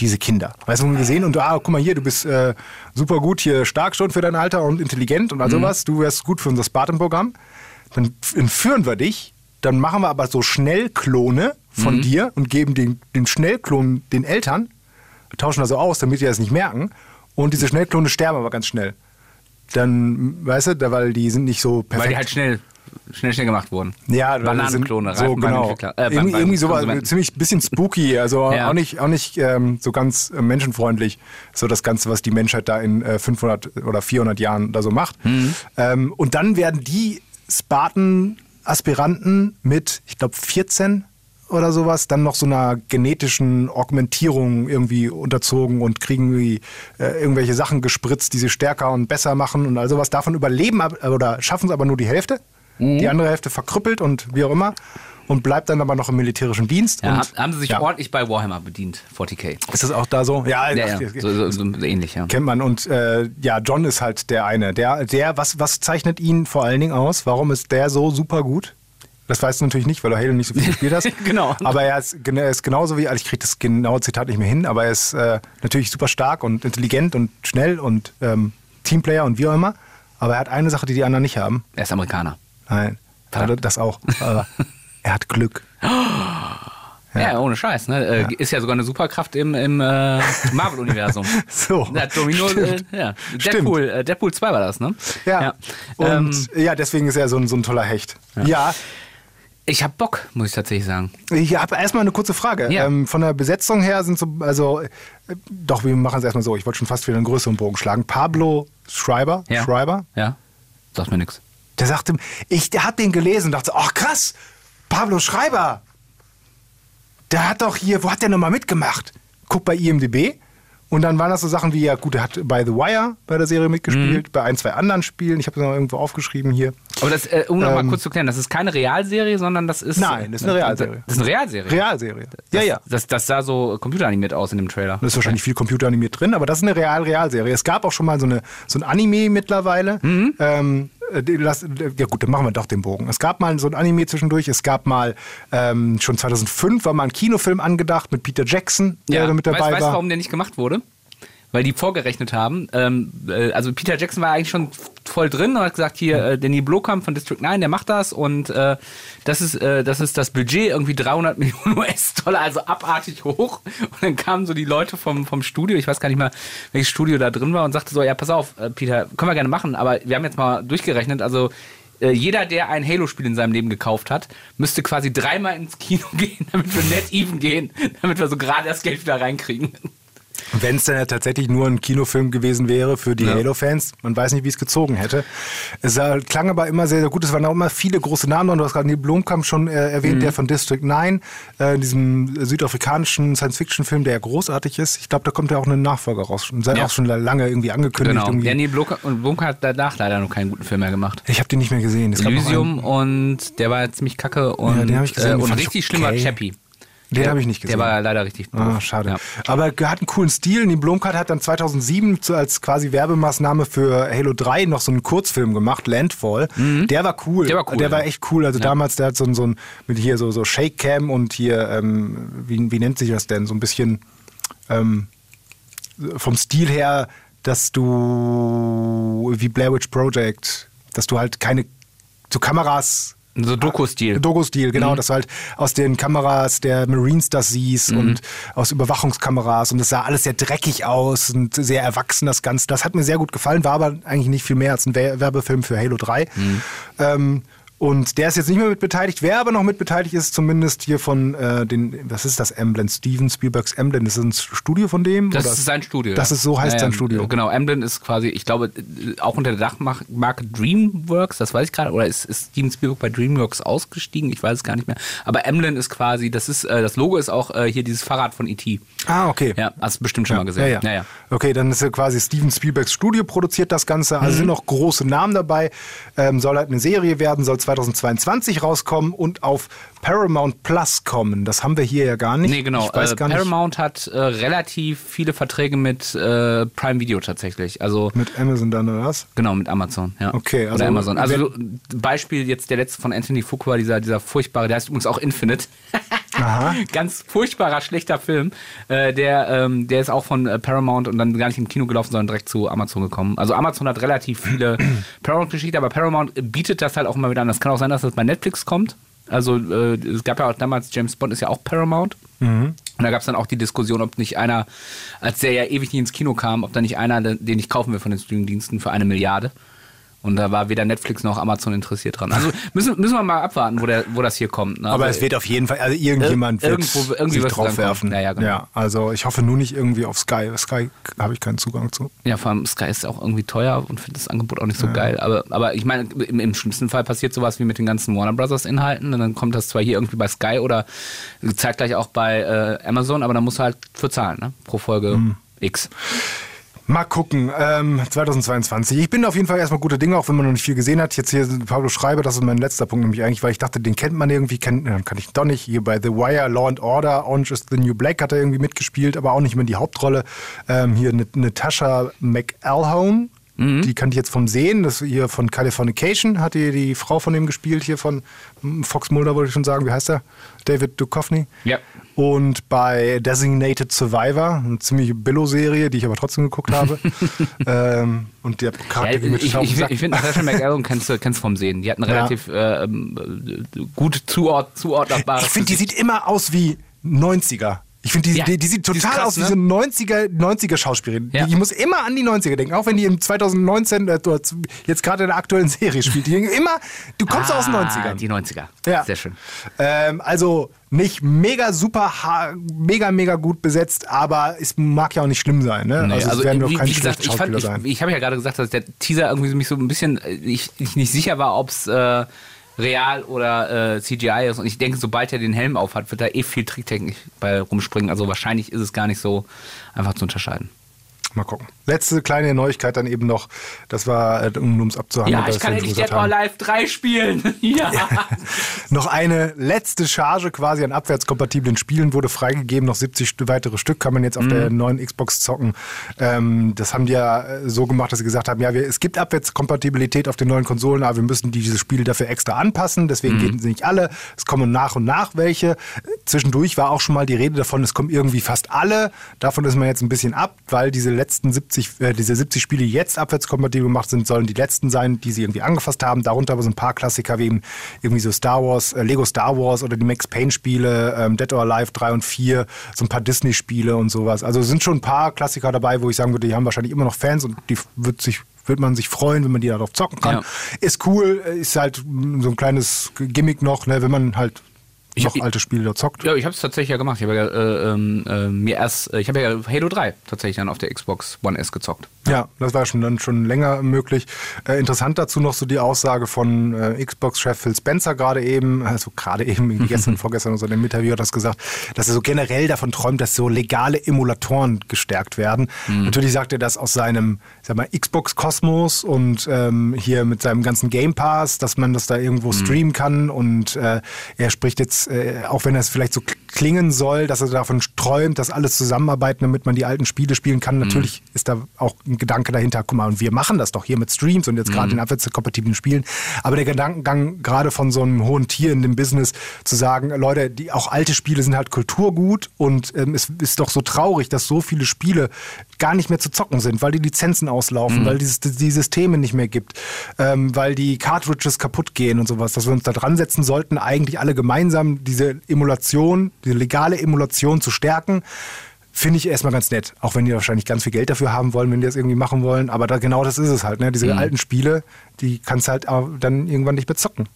diese Kinder. Weißt du, man gesehen und ah, guck mal hier, du bist äh, super gut hier, stark schon für dein Alter und intelligent und all Mhm. sowas. Du wärst gut für unser Spartan-Programm. Dann entführen wir dich, dann machen wir aber so Schnellklone von Mhm. dir und geben den, den Schnellklon den Eltern, tauschen das so aus, damit die das nicht merken. Und diese Schnellklone sterben aber ganz schnell. Dann, weißt du, weil die sind nicht so perfekt. Weil die halt schnell, schnell, schnell gemacht wurden. Ja, Bananenklone, so genau. Äh, irgendwie, irgendwie sowas, ziemlich bisschen spooky, also Ja. auch nicht, auch nicht ähm, so ganz äh, menschenfreundlich, so das Ganze, was die Menschheit da in äh, 500 oder 400 Jahren da so macht. Mhm. Ähm, und dann werden die Spartan-Aspiranten mit, ich glaube, 14 oder sowas, dann noch so einer genetischen Augmentierung irgendwie unterzogen und kriegen irgendwie, äh, irgendwelche Sachen gespritzt, die sie stärker und besser machen und all sowas. Davon überleben oder schaffen es aber nur die Hälfte. Mhm. Die andere Hälfte verkrüppelt und wie auch immer und bleibt dann aber noch im militärischen Dienst. Ja, und, hab- haben sie sich ja. ordentlich bei Warhammer bedient, 40k. Ist das auch da so? Ja, Ja, ja, so, so, so ähnlich, ja. kennt man. Und äh, ja, John ist halt der eine. Der, der was, was zeichnet ihn vor allen Dingen aus? Warum ist der so super gut? Das weißt du natürlich nicht, weil du Halo nicht so viel gespielt hast. *laughs* Genau. Aber er ist, er ist genauso wie, also ich kriege das genaue Zitat nicht mehr hin, aber er ist äh, natürlich super stark und intelligent und schnell und ähm, Teamplayer und wie auch immer. Aber er hat eine Sache, die die anderen nicht haben. Er ist Amerikaner. Nein, Verdammt. das auch. Aber *laughs* er hat Glück. Ja, ohne Scheiß. Ne? Äh, Ist ja sogar eine Superkraft im, im äh, Marvel-Universum. *laughs* So. Ja, Domino, äh, ja. Deadpool, äh, Deadpool 2 war das, ne? Ja. Ähm, Und ja, deswegen ist er so ein, so ein toller Hecht. Ja. ich hab Bock, muss ich tatsächlich sagen. Ich habe erstmal eine kurze Frage. Ja. Ähm, von der Besetzung her sind so, also, äh, doch, wir machen es erstmal so. Ich wollte schon fast wieder einen größeren Bogen schlagen. Pablo Schreiber, Ja. Schreiber, Ja? Sagt mir nix. Der sagte, ich der hat den gelesen und dachte, ach krass, Pablo Schreiber, der hat doch hier, wo hat der nochmal mitgemacht? Guck bei IMDb. Und dann waren das so Sachen wie, ja gut, er hat bei The Wire bei der Serie mitgespielt, Mhm. bei ein, zwei anderen Spielen. Ich habe es noch irgendwo aufgeschrieben hier. Aber das, äh, um noch mal Ähm, kurz zu klären, das ist keine Realserie, sondern das ist. Nein, das ist eine Realserie. Das ist eine Realserie. Realserie. Ja, das, ja. Das, das sah so computeranimiert aus in dem Trailer. Da ist wahrscheinlich viel computeranimiert drin, aber das ist eine Real-Realserie. Es gab auch schon mal so, eine, so ein Anime mittlerweile. Mhm. Ähm, äh, das, ja gut, dann machen wir doch den Bogen. Es gab mal so ein Anime zwischendurch. Es gab mal, ähm, schon 2005 war mal ein Kinofilm angedacht mit Peter Jackson, der da mit dabei weißt, weißt du, war. warum der nicht gemacht wurde? Weil die vorgerechnet haben. Ähm, äh, also Peter Jackson war eigentlich schon voll drin und hat gesagt, hier, äh, Danny Blomkamp von District 9, der macht das und äh, das, ist, äh, das ist das Budget, irgendwie 300 *laughs* Millionen US-Dollar, also abartig hoch. Und dann kamen so die Leute vom, vom Studio, ich weiß gar nicht mehr, welches Studio da drin war und sagte so, ja, pass auf, äh, Peter, können wir gerne machen, aber wir haben jetzt mal durchgerechnet, also äh, jeder, der ein Halo-Spiel in seinem Leben gekauft hat, müsste quasi dreimal ins Kino *laughs* gehen, damit wir net even gehen, damit wir so gerade das Geld wieder reinkriegen. Wenn es dann ja tatsächlich nur ein Kinofilm gewesen wäre für die Ja. Halo-Fans, man weiß nicht, wie es gezogen hätte. Es klang aber immer sehr, sehr gut. Es waren auch immer viele große Namen. Du hast gerade Neil Blomkamp schon äh, erwähnt, Mhm. der von District 9, äh, diesem südafrikanischen Science-Fiction-Film, der ja großartig ist. Ich glaube, da kommt ja auch ein Nachfolger raus. Und sei Ja. auch schon lange irgendwie angekündigt. Genau. Irgendwie. Blomkamp und Blomkamp hat danach leider noch keinen guten Film mehr gemacht. Ich habe den nicht mehr gesehen. Es Elysium und der war ziemlich kacke und, Ja, den ich gesehen, äh, und richtig okay. schlimm war Chappie. Den habe ich nicht Der gesehen. war leider richtig doof. Ah, schade. Ja. Aber er hat einen coolen Stil. Neil Blomkamp hat dann 2007 zu, als quasi Werbemaßnahme für Halo 3 noch so einen Kurzfilm gemacht, Landfall. Der war cool. Mhm. Der war cool, Der war echt cool. Also Ja. damals, der hat so, ein- so ein, mit hier so, so Shake Cam und hier, ähm, wie, wie nennt sich das denn? So ein bisschen ähm, vom Stil her, dass du, wie Blair Witch Project, dass du halt keine, so Kameras So Doku-Stil. Dogo-Stil, genau, dass du halt aus den Kameras der Marines das siehst und aus Überwachungskameras und das sah alles sehr dreckig aus und sehr erwachsen das Ganze. Das hat mir sehr gut gefallen, war aber eigentlich nicht viel mehr als ein Wer- Werbefilm für Halo 3. Ähm, und der ist jetzt nicht mehr mit beteiligt. Wer aber noch mit beteiligt ist, zumindest hier von äh, den, was ist das, Emblem, Steven Spielbergs Emblem, das ist ein Studio von dem? Das oder? ist sein Studio. Das ja. ist so heißt Ja, sein ja, Studio. Genau, Emblem ist quasi, ich glaube, auch unter der Dachmarke Dreamworks, das weiß ich gerade, oder ist, ist Steven Spielberg bei Dreamworks ausgestiegen? Ich weiß es gar nicht mehr. Aber Emblem ist quasi, das ist, äh, das Logo ist auch äh, hier dieses Fahrrad von E.T. Ah, okay. Ja, hast du bestimmt schon mal gesehen. Ja, ja. ja, ja. Okay, dann ist ja quasi Steven Spielbergs Studio produziert das Ganze. Also Mhm. sind noch große Namen dabei. Ähm, soll halt eine Serie werden, soll 2022 rauskommen und auf Paramount Plus kommen. Das haben wir hier ja gar nicht. Nee, genau. Äh. Paramount hat äh, relativ viele Verträge mit äh, Prime Video tatsächlich. Also Mit Amazon dann oder was? Genau, mit Amazon, ja. Okay, also Oder Amazon. Also Beispiel jetzt der letzte von Anthony Fuqua, dieser, dieser furchtbare, der heißt übrigens auch Infinite. *laughs* Aha. *laughs* Ganz furchtbarer, schlechter Film. Äh, der, ähm, der ist auch von äh, Paramount und dann gar nicht im Kino gelaufen, sondern direkt zu Amazon gekommen. Also Amazon hat relativ viele *clears throat* Paramount-Geschichten, aber Paramount bietet das halt auch immer wieder an. Das kann auch sein, dass das bei Netflix kommt. Also äh, es gab ja auch damals, James Bond ist ja auch Paramount. Und da gab es dann auch die Diskussion, ob nicht einer, als der ja ewig nicht ins Kino kam, ob da nicht einer, den ich kaufen will von den Streamingdiensten für eine Milliarde. Und da war weder Netflix noch Amazon interessiert dran. Also *laughs* müssen, müssen wir mal abwarten, wo, der, wo das hier kommt. Ne? Aber also, es wird auf jeden Fall, also irgendjemand Ir- wird irgendwo- irgendwie sich draufwerfen. Ja, ja, genau. ja, also ich hoffe nur nicht irgendwie auf Sky. Sky habe ich keinen Zugang zu. Ja, vor allem Sky ist auch irgendwie teuer und finde das Angebot auch nicht so geil. Aber, aber ich meine, im, im schlimmsten Fall passiert sowas wie mit den ganzen Warner Brothers Inhalten. Und dann kommt das zwar hier irgendwie bei Sky oder zeitgleich auch bei äh, Amazon, aber dann musst du halt für zahlen, ne? Pro Folge Mhm. X. Mal gucken, ähm, 2022. Ich bin auf jeden Fall erstmal gute Dinge, auch wenn man noch nicht viel gesehen hat. Jetzt hier Pablo Schreiber, das ist mein letzter Punkt, nämlich eigentlich, weil ich dachte, den kennt man irgendwie, kennt, dann kann ich doch nicht. Hier bei The Wire, Law and Order, Orange is the New Black hat er irgendwie mitgespielt, aber auch nicht mehr die Hauptrolle. Ähm, hier Nat- Natasha McElhone, die kannte ich jetzt vom Sehen, das hier von Californication, hat die, die Frau von dem gespielt, hier von hm, Fox Mulder, wollte ich schon sagen, wie heißt er? David Duchovny. Ja. Und bei Designated Survivor, eine ziemliche Billo-Serie, die ich aber trotzdem geguckt habe. *laughs* ähm, und der Ja, Charakter ich mit ich, ich, ich finde, Natasha McElhone kennst du kennst vom Sehen. Die hat eine Ja. relativ äh, ähm, äh, gut zuord, zuordnabare Ich finde, die sieht immer aus wie, 90er. Ich finde, die, Ja, die, die sieht total krass, aus wie ne? so eine 90er, 90er Schauspielerin. Ja. Ich muss immer an die 90er denken, auch wenn die im 2019 äh, jetzt gerade in der aktuellen Serie spielt. Die *laughs* immer, du kommst aus den 90ern. Ah, Die 90er. Ja. Sehr schön. Ähm, also nicht mega super, mega, mega gut besetzt, aber es mag ja auch nicht schlimm sein. Ne? Nee, also, also, es werden doch wie gesagt, ich, fand, Schauspieler ich, sein. ich habe ja gerade gesagt, dass der Teaser irgendwie mich so ein bisschen, äh, ich, ich nicht sicher war, ob es äh, real oder äh, CGI ist. Und ich denke, sobald er den Helm aufhat, wird da eh viel Tricktechnik bei rumspringen. Also wahrscheinlich ist es gar nicht so einfach zu unterscheiden. Mal gucken. Letzte kleine Neuigkeit dann eben noch, das war, äh, um es abzuhandeln. Ja, ich kann endlich Dead or. Alive 3 spielen. *laughs* ja. Noch eine letzte Charge quasi an abwärtskompatiblen Spielen wurde freigegeben. Noch 70 St- weitere Stück kann man jetzt auf der neuen Xbox zocken. Ähm, das haben die ja äh, so gemacht, dass sie gesagt haben, ja, wir, es gibt Abwärtskompatibilität auf den neuen Konsolen, aber wir müssen diese Spiele dafür extra anpassen. Deswegen gehen sie nicht alle. Es kommen nach und nach welche. Zwischendurch war auch schon mal die Rede davon, es kommen irgendwie fast alle. Davon ist man jetzt ein bisschen ab, weil diese letzten 70, äh, diese 70 Spiele, die jetzt abwärtskompatibel gemacht sind, sollen die letzten sein, die sie irgendwie angefasst haben. Darunter aber so ein paar Klassiker wie eben irgendwie so Star Wars, äh, Lego Star Wars oder die Max Payne Spiele, ähm, Dead or Alive 3 und 4, so ein paar Disney Spiele und sowas. Also sind schon ein paar Klassiker dabei, wo ich sagen würde, die haben wahrscheinlich immer noch Fans und die wird sich wird man sich freuen, wenn man die darauf zocken kann. Ja. Ist cool, äh, ist halt so ein kleines Gimmick noch, ne, wenn man halt Ich- noch ich- alte Spiele da zockt. Ja, ich habe es tatsächlich ja gemacht. Ich habe ja äh, ähm, äh, mir erst, äh, ich habe ja Halo 3 tatsächlich dann auf der Xbox One S gezockt. Ja, das war schon dann schon länger möglich. Äh, interessant dazu noch so die Aussage von äh, Xbox-Chef Phil Spencer gerade eben, also gerade eben *laughs* gestern, vorgestern oder so in dem Interview hat das gesagt, dass er so generell davon träumt, dass so legale Emulatoren gestärkt werden. Natürlich sagt er das aus seinem, sag mal, Xbox-Kosmos und ähm, hier mit seinem ganzen Game Pass, dass man das da irgendwo streamen kann und äh, er spricht jetzt, äh, auch wenn es vielleicht so klingen soll, dass er davon träumt, dass alles zusammenarbeiten, damit man die alten Spiele spielen kann. Natürlich ist da auch ein Gedanke dahinter, guck mal, und wir machen das doch hier mit Streams und jetzt gerade in abwärtskompatiblen Spielen. Aber der Gedankengang gerade von so einem hohen Tier in dem Business zu sagen, Leute, die auch alte Spiele sind halt Kulturgut und ähm, es ist doch so traurig, dass so viele Spiele gar nicht mehr zu zocken sind, weil die Lizenzen auslaufen, weil dieses, die Systeme nicht mehr gibt, ähm, weil die Cartridges kaputt gehen und sowas, dass wir uns da dran setzen sollten, eigentlich alle gemeinsam diese Emulation, diese legale Emulation zu stärken. Finde ich erstmal ganz nett. Auch wenn die wahrscheinlich ganz viel Geld dafür haben wollen, wenn die das irgendwie machen wollen. Aber da, genau das ist es halt. Ne? Diese alten Spiele, die kannst halt auch dann irgendwann nicht mehr zocken.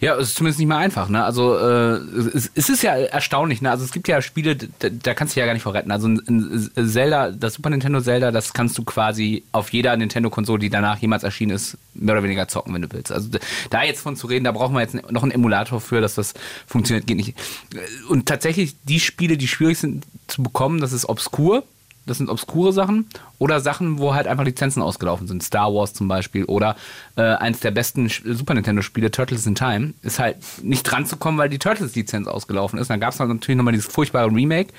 Ja, es ist zumindest nicht mehr einfach. Ne? Also äh, es, es ist ja erstaunlich. Ne? Also es gibt ja Spiele, da, da kannst du ja gar nicht vorretten. Also ein, ein Zelda, das Super Nintendo Zelda, das kannst du quasi auf jeder Nintendo-Konsole, die danach jemals erschienen ist, mehr oder weniger zocken, wenn du willst. Also da jetzt von zu reden, da brauchen wir jetzt noch einen Emulator für, dass das funktioniert, geht nicht. Und tatsächlich die Spiele, die schwierig sind zu bekommen, das ist obskur. Das sind obskure Sachen oder Sachen, wo halt einfach Lizenzen ausgelaufen sind. Star Wars zum Beispiel oder äh, eins der besten Super Nintendo-Spiele, Turtles in Time, ist halt nicht dran zu kommen, weil die Turtles-Lizenz ausgelaufen ist. Dann gab es halt natürlich nochmal dieses furchtbare Remake,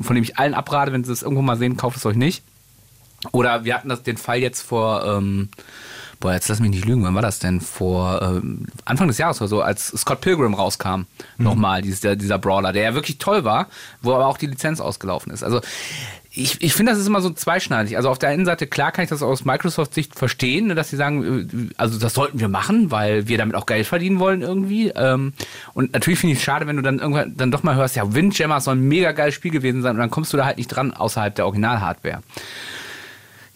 von dem ich allen abrate, wenn sie es irgendwo mal sehen, kauft es euch nicht. Oder wir hatten das, den Fall jetzt vor, ähm, boah, jetzt lass mich nicht lügen, wann war das denn? Vor ähm, Anfang des Jahres oder so, als Scott Pilgrim rauskam, nochmal, dieses, der, dieser Brawler, der ja wirklich toll war, wo aber auch die Lizenz ausgelaufen ist. Also ich, ich finde, das ist immer so zweischneidig. Also auf der einen Seite, klar kann ich das aus Microsoft-Sicht verstehen, ne, dass sie sagen, äh, also das sollten wir machen, weil wir damit auch Geld verdienen wollen irgendwie. Ähm, Und natürlich finde ich es schade, wenn du dann irgendwann dann doch mal hörst, ja, Windjammer soll ein mega geiles Spiel gewesen sein und dann kommst du da halt nicht dran außerhalb der Original-Hardware.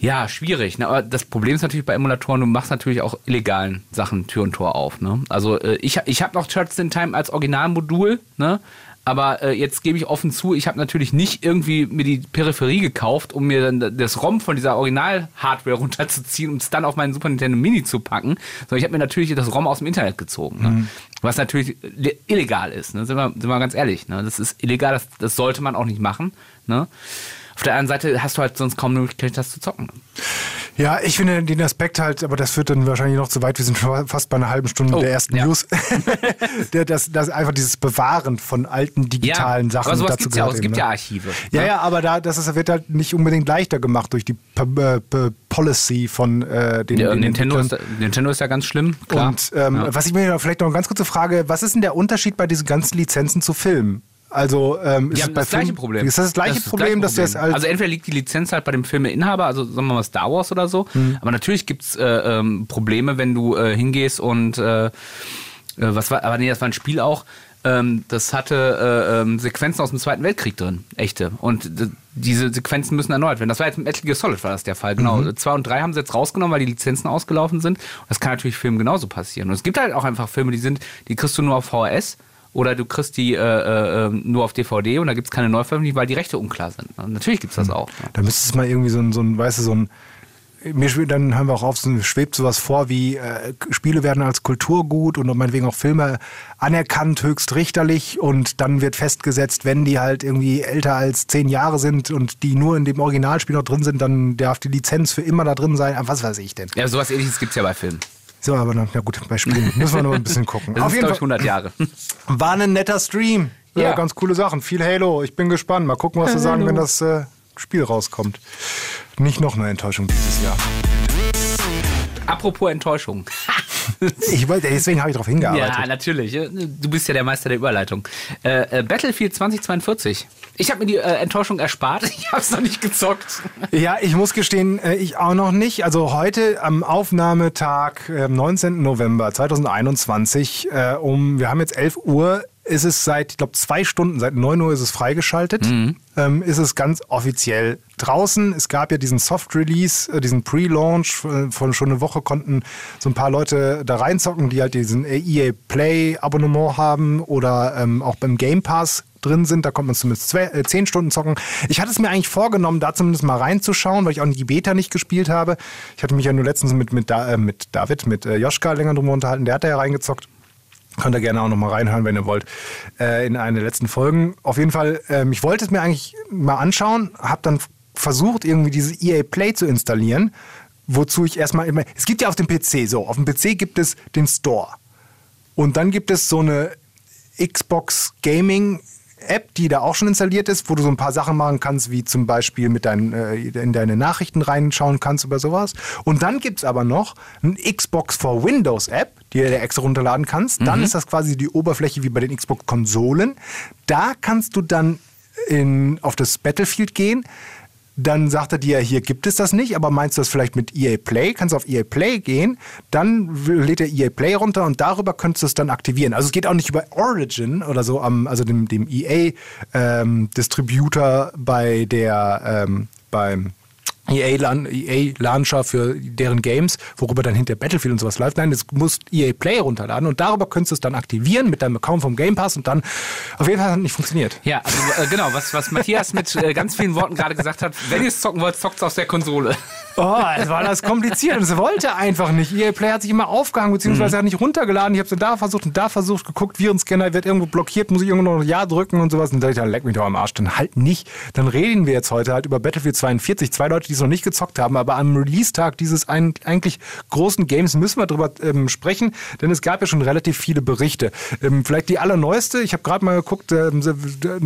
Ja, schwierig. Ne? Aber das Problem ist natürlich bei Emulatoren, du machst natürlich auch illegalen Sachen Tür und Tor auf. Ne? Also äh, ich, ich habe noch Church in Time als Originalmodul, ne? Aber äh, jetzt gebe ich offen zu, ich habe natürlich nicht irgendwie mir die Peripherie gekauft, um mir dann das ROM von dieser Original-Hardware *laughs* runterzuziehen und es dann auf meinen Super Nintendo Mini zu packen, sondern ich habe mir natürlich das ROM aus dem Internet gezogen. Ne? Was natürlich le- illegal ist, ne? sind, wir, sind wir ganz ehrlich. Ne? Das ist illegal, das, das sollte man auch nicht machen. Ne? Auf der anderen Seite hast du halt sonst kaum Möglichkeit, das zu zocken. Ja, ich finde den Aspekt halt, aber das führt dann wahrscheinlich noch zu weit. Wir sind schon fast bei einer halben Stunde Oh, der ersten ja. News. *laughs* der, das, das einfach dieses Bewahren von alten digitalen Sachen aber dazu gibt's ja auch. gehört Es eben, gibt ne? ja Archive. Ja, ne? ja, aber da, das ist, wird halt nicht unbedingt leichter gemacht durch die P Policy von äh, den, Ja, den Nintendo, ist, Nintendo ist ja ganz schlimm. Klar. Und ähm, ja. was ich mir vielleicht noch eine ganz kurze Frage, was ist denn der Unterschied bei diesen ganzen Lizenzen zu Filmen? Also ähm, ist es bei das gleiche Film- Problem. Ist das das gleiche Problem, dass das als Also entweder liegt die Lizenz halt bei dem Filmeinhaber, also sagen wir mal Star Wars oder so, Mhm. aber natürlich gibt's äh, ähm, Probleme, wenn du äh, hingehst und äh, äh, was war, aber nee, das war ein Spiel auch, ähm, das hatte äh, ähm, Sequenzen aus dem Zweiten Weltkrieg drin, echte. Und d- diese Sequenzen müssen erneuert werden. Das war jetzt mit Metal Gear Solid war das der Fall, genau. Zwei und drei haben sie jetzt rausgenommen, weil die Lizenzen ausgelaufen sind. Und das kann natürlich Filmen genauso passieren. Und es gibt halt auch einfach Filme, die sind, die kriegst du nur auf VHS oder du kriegst die äh, äh, äh, nur auf DVD und da gibt es keine Neuveröffentlichung, weil die Rechte unklar sind. Und natürlich gibt es das auch. Ja. Da müsste es mal irgendwie so ein, so ein weißt du, so ein. Mir schwebt, dann haben wir auch auf, so, schwebt sowas vor wie äh, Spiele werden als Kulturgut und meinetwegen auch Filme anerkannt, höchst richterlich und dann wird festgesetzt, wenn die halt irgendwie älter als zehn Jahre sind und die nur in dem Originalspiel noch drin sind, dann darf die Lizenz für immer da drin sein. Ah, Was weiß ich denn? ja, sowas ähnliches gibt es ja bei Filmen. So, aber na, na gut, bei Spielen *laughs* müssen wir noch ein bisschen gucken. Das auf ist, jeden Fall 100 Jahre. *laughs* war ein netter Stream. Ja. Ja. ganz coole Sachen. Viel Halo. Ich bin gespannt. Mal gucken, was sie sagen, wenn das äh, Spiel rauskommt. Nicht noch eine Enttäuschung dieses Jahr. Apropos Enttäuschung. *laughs* *laughs* Ich wollte, deswegen habe ich darauf hingearbeitet. Ja, natürlich. Du bist ja der Meister der Überleitung. Äh, äh, Battlefield 2042. Ich habe mir die äh, Enttäuschung erspart. *laughs* Ich habe es noch nicht gezockt. Ja, ich muss gestehen, äh, ich auch noch nicht. Also heute am Aufnahmetag, äh, 19. November 2021, äh, um, wir haben jetzt 11 Uhr, ist es seit, ich glaube, zwei Stunden, seit 9 Uhr ist es freigeschaltet, ähm, ist es ganz offiziell draußen. Es gab ja diesen Soft-Release, äh, diesen Pre-Launch, äh, von schon eine Woche konnten so ein paar Leute da reinzocken, die halt diesen EA Play-Abonnement haben oder ähm, auch beim Game Pass drin sind. Da kommt man zumindest zwei, äh, zehn Stunden zocken. Ich hatte es mir eigentlich vorgenommen, da zumindest mal reinzuschauen, weil ich auch die Beta nicht gespielt habe. Ich hatte mich ja nur letztens mit, mit, da, äh, mit David, mit äh, Joschka länger drüber unterhalten. Der hat da ja reingezockt. Könnt ihr gerne auch noch mal reinhören, wenn ihr wollt, äh, in eine der letzten Folgen. Auf jeden Fall, ähm, ich wollte es mir eigentlich mal anschauen, habe dann versucht, irgendwie diese EA Play zu installieren, wozu ich erstmal immer. Es gibt ja auf dem PC so, auf dem PC gibt es den Store. Und dann gibt es so eine Xbox Gaming App, die da auch schon installiert ist, wo du so ein paar Sachen machen kannst, wie zum Beispiel mit deinen, äh, in deine Nachrichten reinschauen kannst über sowas. Und dann gibt es aber noch eine Xbox for Windows App, die du dir extra runterladen kannst. Dann ist das quasi die Oberfläche wie bei den Xbox-Konsolen. Da kannst du dann in, auf das Battlefield gehen. Dann sagt er dir, hier gibt es das nicht, aber meinst du das vielleicht mit EA Play? Kannst du auf EA Play gehen, dann lädt er EA Play runter und darüber könntest du es dann aktivieren. Also es geht auch nicht über Origin oder so, also dem, dem EA-Distributor bei der, ähm, beim EA, Lan EA Launcher für deren Games, worüber dann hinter Battlefield und sowas läuft. Nein, das musst EA Play runterladen und darüber könntest du es dann aktivieren mit deinem Account vom Game Pass und dann auf jeden Fall hat es nicht funktioniert. Ja, also äh, genau, was, was Matthias mit äh, ganz vielen Worten gerade gesagt hat, wenn ihr es zocken wollt, zockt es aus der Konsole. Oh, es war das kompliziert und es wollte einfach nicht. EA Play hat sich immer aufgehangen, beziehungsweise hat nicht runtergeladen. Ich habe es da versucht und da versucht, geguckt, Virenscanner wird irgendwo blockiert, muss ich irgendwo noch Ja drücken und sowas. Und dann dachte ich, dann leck mich doch am Arsch. Dann halt nicht. Dann reden wir jetzt heute halt über Battlefield 42. Zwei Leute, die es noch nicht gezockt haben, aber am Release-Tag dieses ein, eigentlich großen Games müssen wir drüber ähm, sprechen, denn es gab ja schon relativ viele Berichte. Ähm, vielleicht die allerneueste, ich habe gerade mal geguckt, ähm,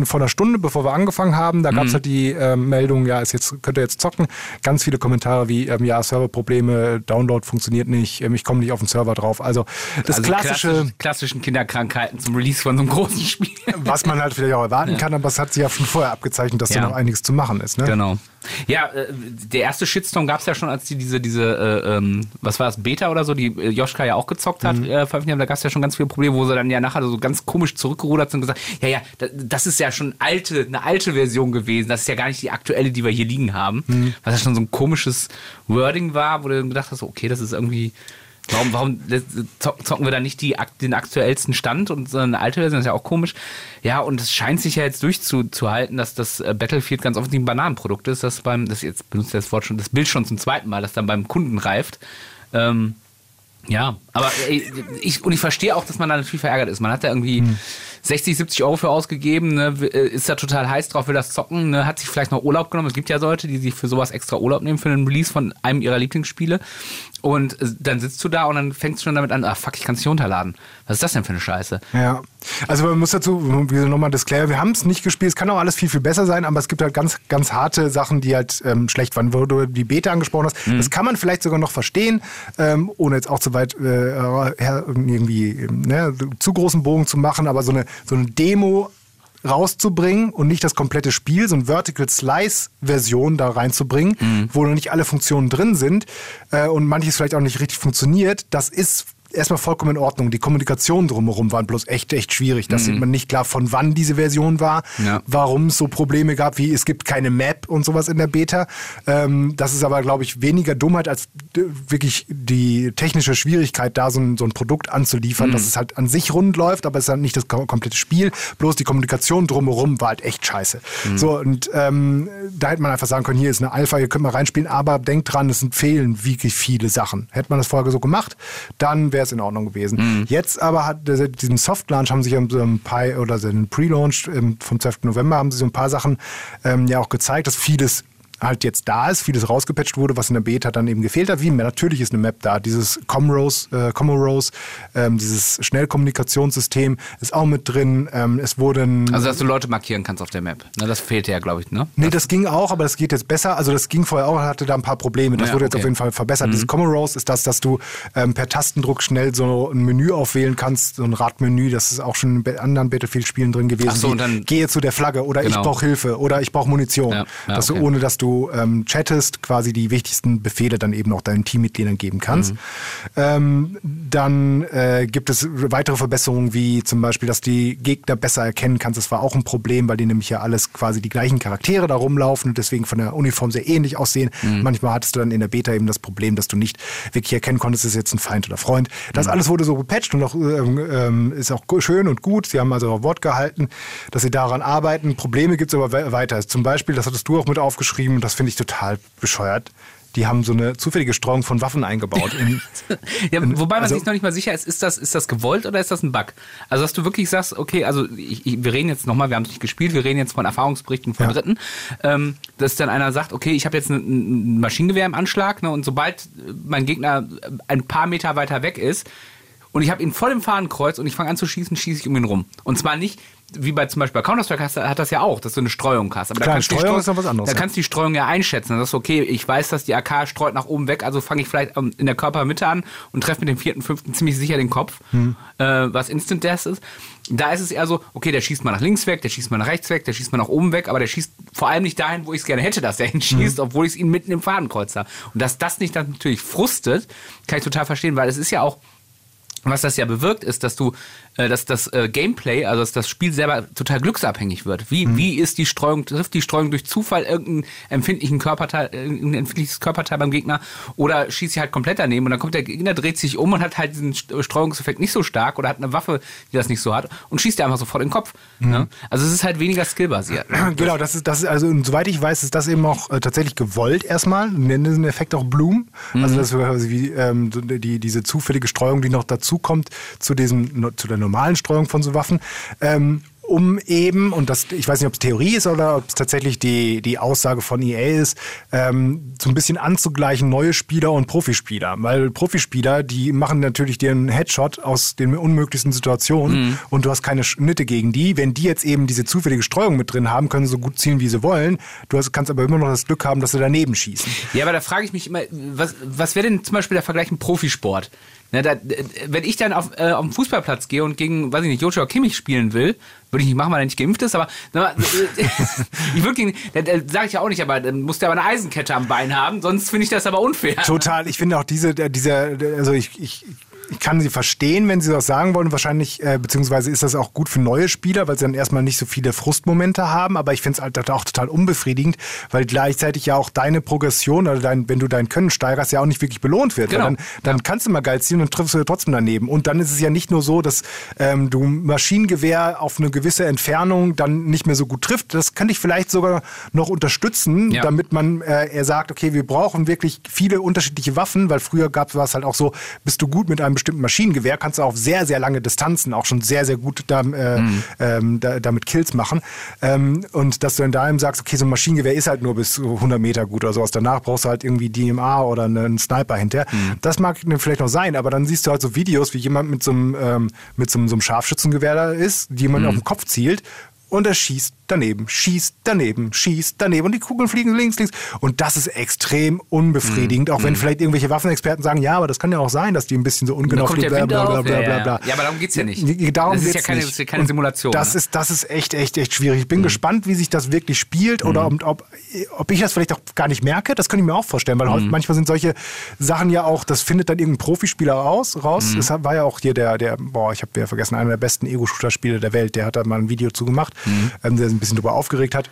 vor einer Stunde, bevor wir angefangen haben, da gab es halt die ähm, Meldung, ja, ist jetzt, könnt ihr jetzt zocken. Ganz viele Kommentare wie, ähm, ja, Serverprobleme, Download funktioniert nicht, ähm, ich komme nicht auf den Server drauf. Also das also klassische, klassisch- klassischen Kinderkrankheiten zum Release von so einem großen Spiel. was man halt vielleicht auch erwarten kann, aber es hat sich ja schon vorher abgezeichnet, dass Ja. da noch einiges zu machen ist. Ne? Genau. Ja, äh, der erste Shitstorm gab es ja schon, als die diese, diese äh, ähm, was war das, Beta oder so, die äh, Joschka ja auch gezockt hat, äh, veröffentlicht haben. Da gab es ja schon ganz viele Probleme, wo sie dann ja nachher so ganz komisch zurückgerudert sind und gesagt, ja, ja, da- das ist ja schon alte, eine alte Version gewesen. Das ist ja gar nicht die aktuelle, die wir hier liegen haben. Was ja schon so ein komisches Wording war, wo du dann gedacht hast, okay, das ist irgendwie. Warum, warum zock- zocken wir da nicht die, den aktuellsten Stand und so eine alte Version? Das ist ja auch komisch. Ja, und es scheint sich ja jetzt durchzuhalten, dass das äh, Battlefield ganz offensichtlich ein Bananenprodukt ist, das beim, das jetzt benutzt das Wort schon, das Bild schon zum zweiten Mal, das dann beim Kunden reift. Ähm, ja, aber ey, ich, und ich verstehe auch, dass man da natürlich verärgert ist. Man hat da irgendwie 60, 70 Euro für ausgegeben, ne, äh, ist da total heiß drauf, will das zocken, ne, hat sich vielleicht noch Urlaub genommen. Es gibt ja Leute, die sich für sowas extra Urlaub nehmen, für einen Release von einem ihrer Lieblingsspiele. Und äh, dann sitzt du da und dann fängst du schon damit an, ah fuck, ich kann es nicht runterladen. Was ist das denn für eine Scheiße? Ja, also man muss dazu, wie nochmal Disclaimer, wir haben es nicht gespielt, es kann auch alles viel, viel besser sein, aber es gibt halt ganz, ganz harte Sachen, die halt ähm, schlecht waren, wo du die Beta angesprochen hast. Das kann man vielleicht sogar noch verstehen, ähm, ohne jetzt auch zu weit äh, irgendwie ähm, ne, zu großen Bogen zu machen, aber so eine, so eine Demo rauszubringen und nicht das komplette Spiel, so eine Vertical Slice Version da reinzubringen, wo noch nicht alle Funktionen drin sind äh, und manches vielleicht auch nicht richtig funktioniert, das ist erstmal vollkommen in Ordnung. Die Kommunikation drumherum waren bloß echt, echt schwierig. Da sieht man nicht klar, von wann diese Version war, Ja. warum es so Probleme gab, wie es gibt keine Map und sowas in der Beta. Ähm, das ist aber, glaube ich, weniger Dummheit als wirklich die technische Schwierigkeit, da so ein, so ein Produkt anzuliefern, dass es halt an sich rund läuft, aber es ist halt nicht das kom- komplette Spiel. Bloß die Kommunikation drumherum war halt echt scheiße. So, und ähm, da hätte man einfach sagen können, hier ist eine Alpha, hier könnt mal reinspielen, aber denkt dran, es sind fehlen wirklich viele Sachen. Hätte man das vorher so gemacht, dann wäre es in Ordnung gewesen. Jetzt aber hat diesen Soft Launch haben sich so ein paar oder einen Pre-Launch ähm, vom 12. November haben sie so ein paar Sachen ähm, ja auch gezeigt, dass vieles halt jetzt da ist, vieles rausgepatcht wurde, was in der Beta dann eben gefehlt hat. Wie natürlich ist eine Map da. Dieses Comrose, äh, Comrose ähm, dieses Schnellkommunikationssystem ist auch mit drin. Ähm, es wurden Also, dass du Leute markieren kannst auf der Map. Ne, das fehlte ja, glaube ich, ne? Nee, das ging auch, aber das geht jetzt besser. Also das ging vorher auch, hatte da ein paar Probleme. Das Ja, wurde jetzt okay. Mhm. auf jeden Fall verbessert. Dieses Common-Rose ist das, dass du ähm, per Tastendruck schnell so ein Menü aufwählen kannst, so ein Radmenü. Das ist auch schon in anderen Battlefield-Spielen drin gewesen. Ach so, und dann- gehe zu der Flagge oder ich Genau. brauche Hilfe oder ich brauche Munition. Ja, ja, dass okay. du, ohne dass du ähm, chattest, quasi die wichtigsten Befehle dann eben auch deinen Teammitgliedern geben kannst. Mhm. Ähm, dann äh, gibt es weitere Verbesserungen, wie zum Beispiel, dass die Gegner besser erkennen kannst. Das war auch ein Problem, weil die nämlich ja alles quasi die gleichen Charaktere da rumlaufen und deswegen von der Uniform sehr ähnlich aussehen. Mhm. Manchmal hattest du dann in der Beta eben das Problem, dass du nicht wirklich erkennen konntest, ist jetzt ein Feind oder Freund. Mhm. Das alles wurde so gepatcht und auch, ähm, ähm, ist auch schön und gut. Sie haben also auch Wort gehalten, dass sie daran arbeiten. Probleme gibt es aber we weiter. Zum Beispiel, das hattest du auch mit aufgeschrieben und das finde ich total bescheuert. Die haben so eine zufällige Streuung von Waffen eingebaut. In, *laughs* Ja, wobei man also- sich noch nicht mal sicher ist, ist das, ist das gewollt oder ist das ein Bug? Also, dass du wirklich sagst, okay, also ich, ich, wir reden jetzt nochmal, wir haben es nicht gespielt, wir reden jetzt von Erfahrungsberichten von Ja. Dritten, ähm, dass dann einer sagt, okay, ich habe jetzt ein, ein Maschinengewehr im Anschlag ne, und sobald äh, mein Gegner äh, ein paar Meter weiter weg ist und ich habe ihn voll im Fahnenkreuz und ich fange an zu schießen, schieße ich um ihn rum. Und zwar nicht, wie bei zum Beispiel bei Counter-Strike hast, du- hat das ja auch, dass du eine Streuung hast. Aber Klar, da kannst du die Streuung Streu- ist noch was anderes, Da ja. kannst du die Streuung ja einschätzen. Dann sagst du, okay, ich weiß, dass die AK streut nach oben weg, also fange ich vielleicht in der Körpermitte an und treffe mit dem vierten, fünften ziemlich sicher den Kopf, Hm. äh, was Instant Death ist. Da ist es eher so, okay, der schießt mal nach links weg, der schießt mal nach rechts weg, der schießt mal nach oben weg, aber der schießt vor allem nicht dahin, wo ich es gerne hätte, dass der *laughs* hinschießt, Hm. obwohl ich ihn mitten im Fadenkreuz habe. Und dass das nicht dann natürlich frustet, kann ich total verstehen, weil es ist ja auch, was das ja bewirkt, ist, dass du, dass das äh, Gameplay, also dass das Spiel selber total glücksabhängig wird. Wie, Mhm. wie ist die Streuung, trifft die Streuung durch Zufall irgendeinen empfindlichen Körperteil, irgendein empfindliches Körperteil beim Gegner oder schießt sie halt komplett daneben und dann kommt der Gegner, dreht sich um und hat halt diesen St- Streuungseffekt nicht so stark oder hat eine Waffe, die das nicht so hat und schießt dir einfach sofort in den Kopf. Mhm. Ne? Also es ist halt weniger skillbasiert. *clears throat* Genau, das ist, das ist, also und soweit ich weiß, ist das eben auch äh, tatsächlich gewollt erstmal. Nennen diesen Effekt auch Bloom. Also das ist quasi wie ähm, die, diese zufällige Streuung, die noch dazu kommt zu diesem, zu der normalen Streuung von so Waffen. Ähm, um eben, und das, ich weiß nicht, ob es Theorie ist oder ob es tatsächlich die, die Aussage von EA ist, ähm, so ein bisschen anzugleichen neue Spieler und Profispieler. Weil Profispieler, die machen natürlich den Headshot aus den unmöglichsten Situationen und du hast keine Schnitte gegen die. Wenn die jetzt eben diese zufällige Streuung mit drin haben, können sie so gut zielen, wie sie wollen. Du hast, kannst aber immer noch das Glück haben, dass sie daneben schießen. Ja, aber da frage ich mich immer, was, was wäre denn zum Beispiel der Vergleich im Profisport? Na, da, wenn ich dann auf, äh, auf den Fußballplatz gehe und gegen, weiß ich nicht, Joshua Kimmich spielen will, würde ich nicht machen, weil er nicht geimpft ist, aber na, *laughs* ich würde gegen, sage ich ja auch nicht, aber dann muss der aber eine Eisenkette am Bein haben, sonst finde ich das aber unfair. Total. Ich finde auch diese, dieser, also ich, ich, ich kann sie verstehen, wenn sie das sagen wollen. Wahrscheinlich, äh, beziehungsweise ist das auch gut für neue Spieler, weil sie dann erstmal nicht so viele Frustmomente haben. Aber ich finde es halt auch total unbefriedigend, weil gleichzeitig ja auch deine Progression oder dein, wenn du dein Können steigerst, ja auch nicht wirklich belohnt wird. Genau. Dann, dann kannst du mal geil zielen und triffst du trotzdem daneben. Und dann ist es ja nicht nur so, dass ähm, du Maschinengewehr auf eine gewisse Entfernung dann nicht mehr so gut trifft. Das könnte ich vielleicht sogar noch unterstützen, Ja. damit man äh, er sagt, okay, wir brauchen wirklich viele unterschiedliche Waffen, weil früher gab es halt auch so, bist du gut mit einem bestimmten Maschinengewehr, kannst du auf sehr, sehr lange Distanzen auch schon sehr, sehr gut da, äh, ähm, da, damit Kills machen. Ähm, und dass du dann da eben sagst, okay, so ein Maschinengewehr ist halt nur bis 100 Meter gut oder sowas. Danach brauchst du halt irgendwie DMA oder einen Sniper hinterher. Das mag vielleicht noch sein, aber dann siehst du halt so Videos, wie jemand mit so einem, ähm, mit so einem, so einem Scharfschützengewehr da ist, die jemand auf den Kopf zielt und er schießt daneben, schießt daneben, schießt daneben und die Kugeln fliegen links, links. Und das ist extrem unbefriedigend, auch wenn vielleicht irgendwelche Waffenexperten sagen, ja, aber das kann ja auch sein, dass die ein bisschen so ungenau fliegen, bla bla bla bla Ja, bla. ja. bla. Ja, aber darum geht's ja nicht. Darum Das ist ja keine- nicht. das ist ja keine Simulation, Das, ne? ist, das ist echt, echt, echt schwierig. Ich bin gespannt, wie sich das wirklich spielt oder ob, ob, ich das vielleicht auch gar nicht merke. Das könnte ich mir auch vorstellen, weil manchmal sind solche Sachen ja auch, das findet dann irgendein Profispieler aus, raus. Es war ja auch hier der, der boah, ich habe ja vergessen, einer der besten Ego-Shooter-Spiele der Welt, der hat da mal ein Video zu gemacht, ähm, ein bisschen darüber aufgeregt hat.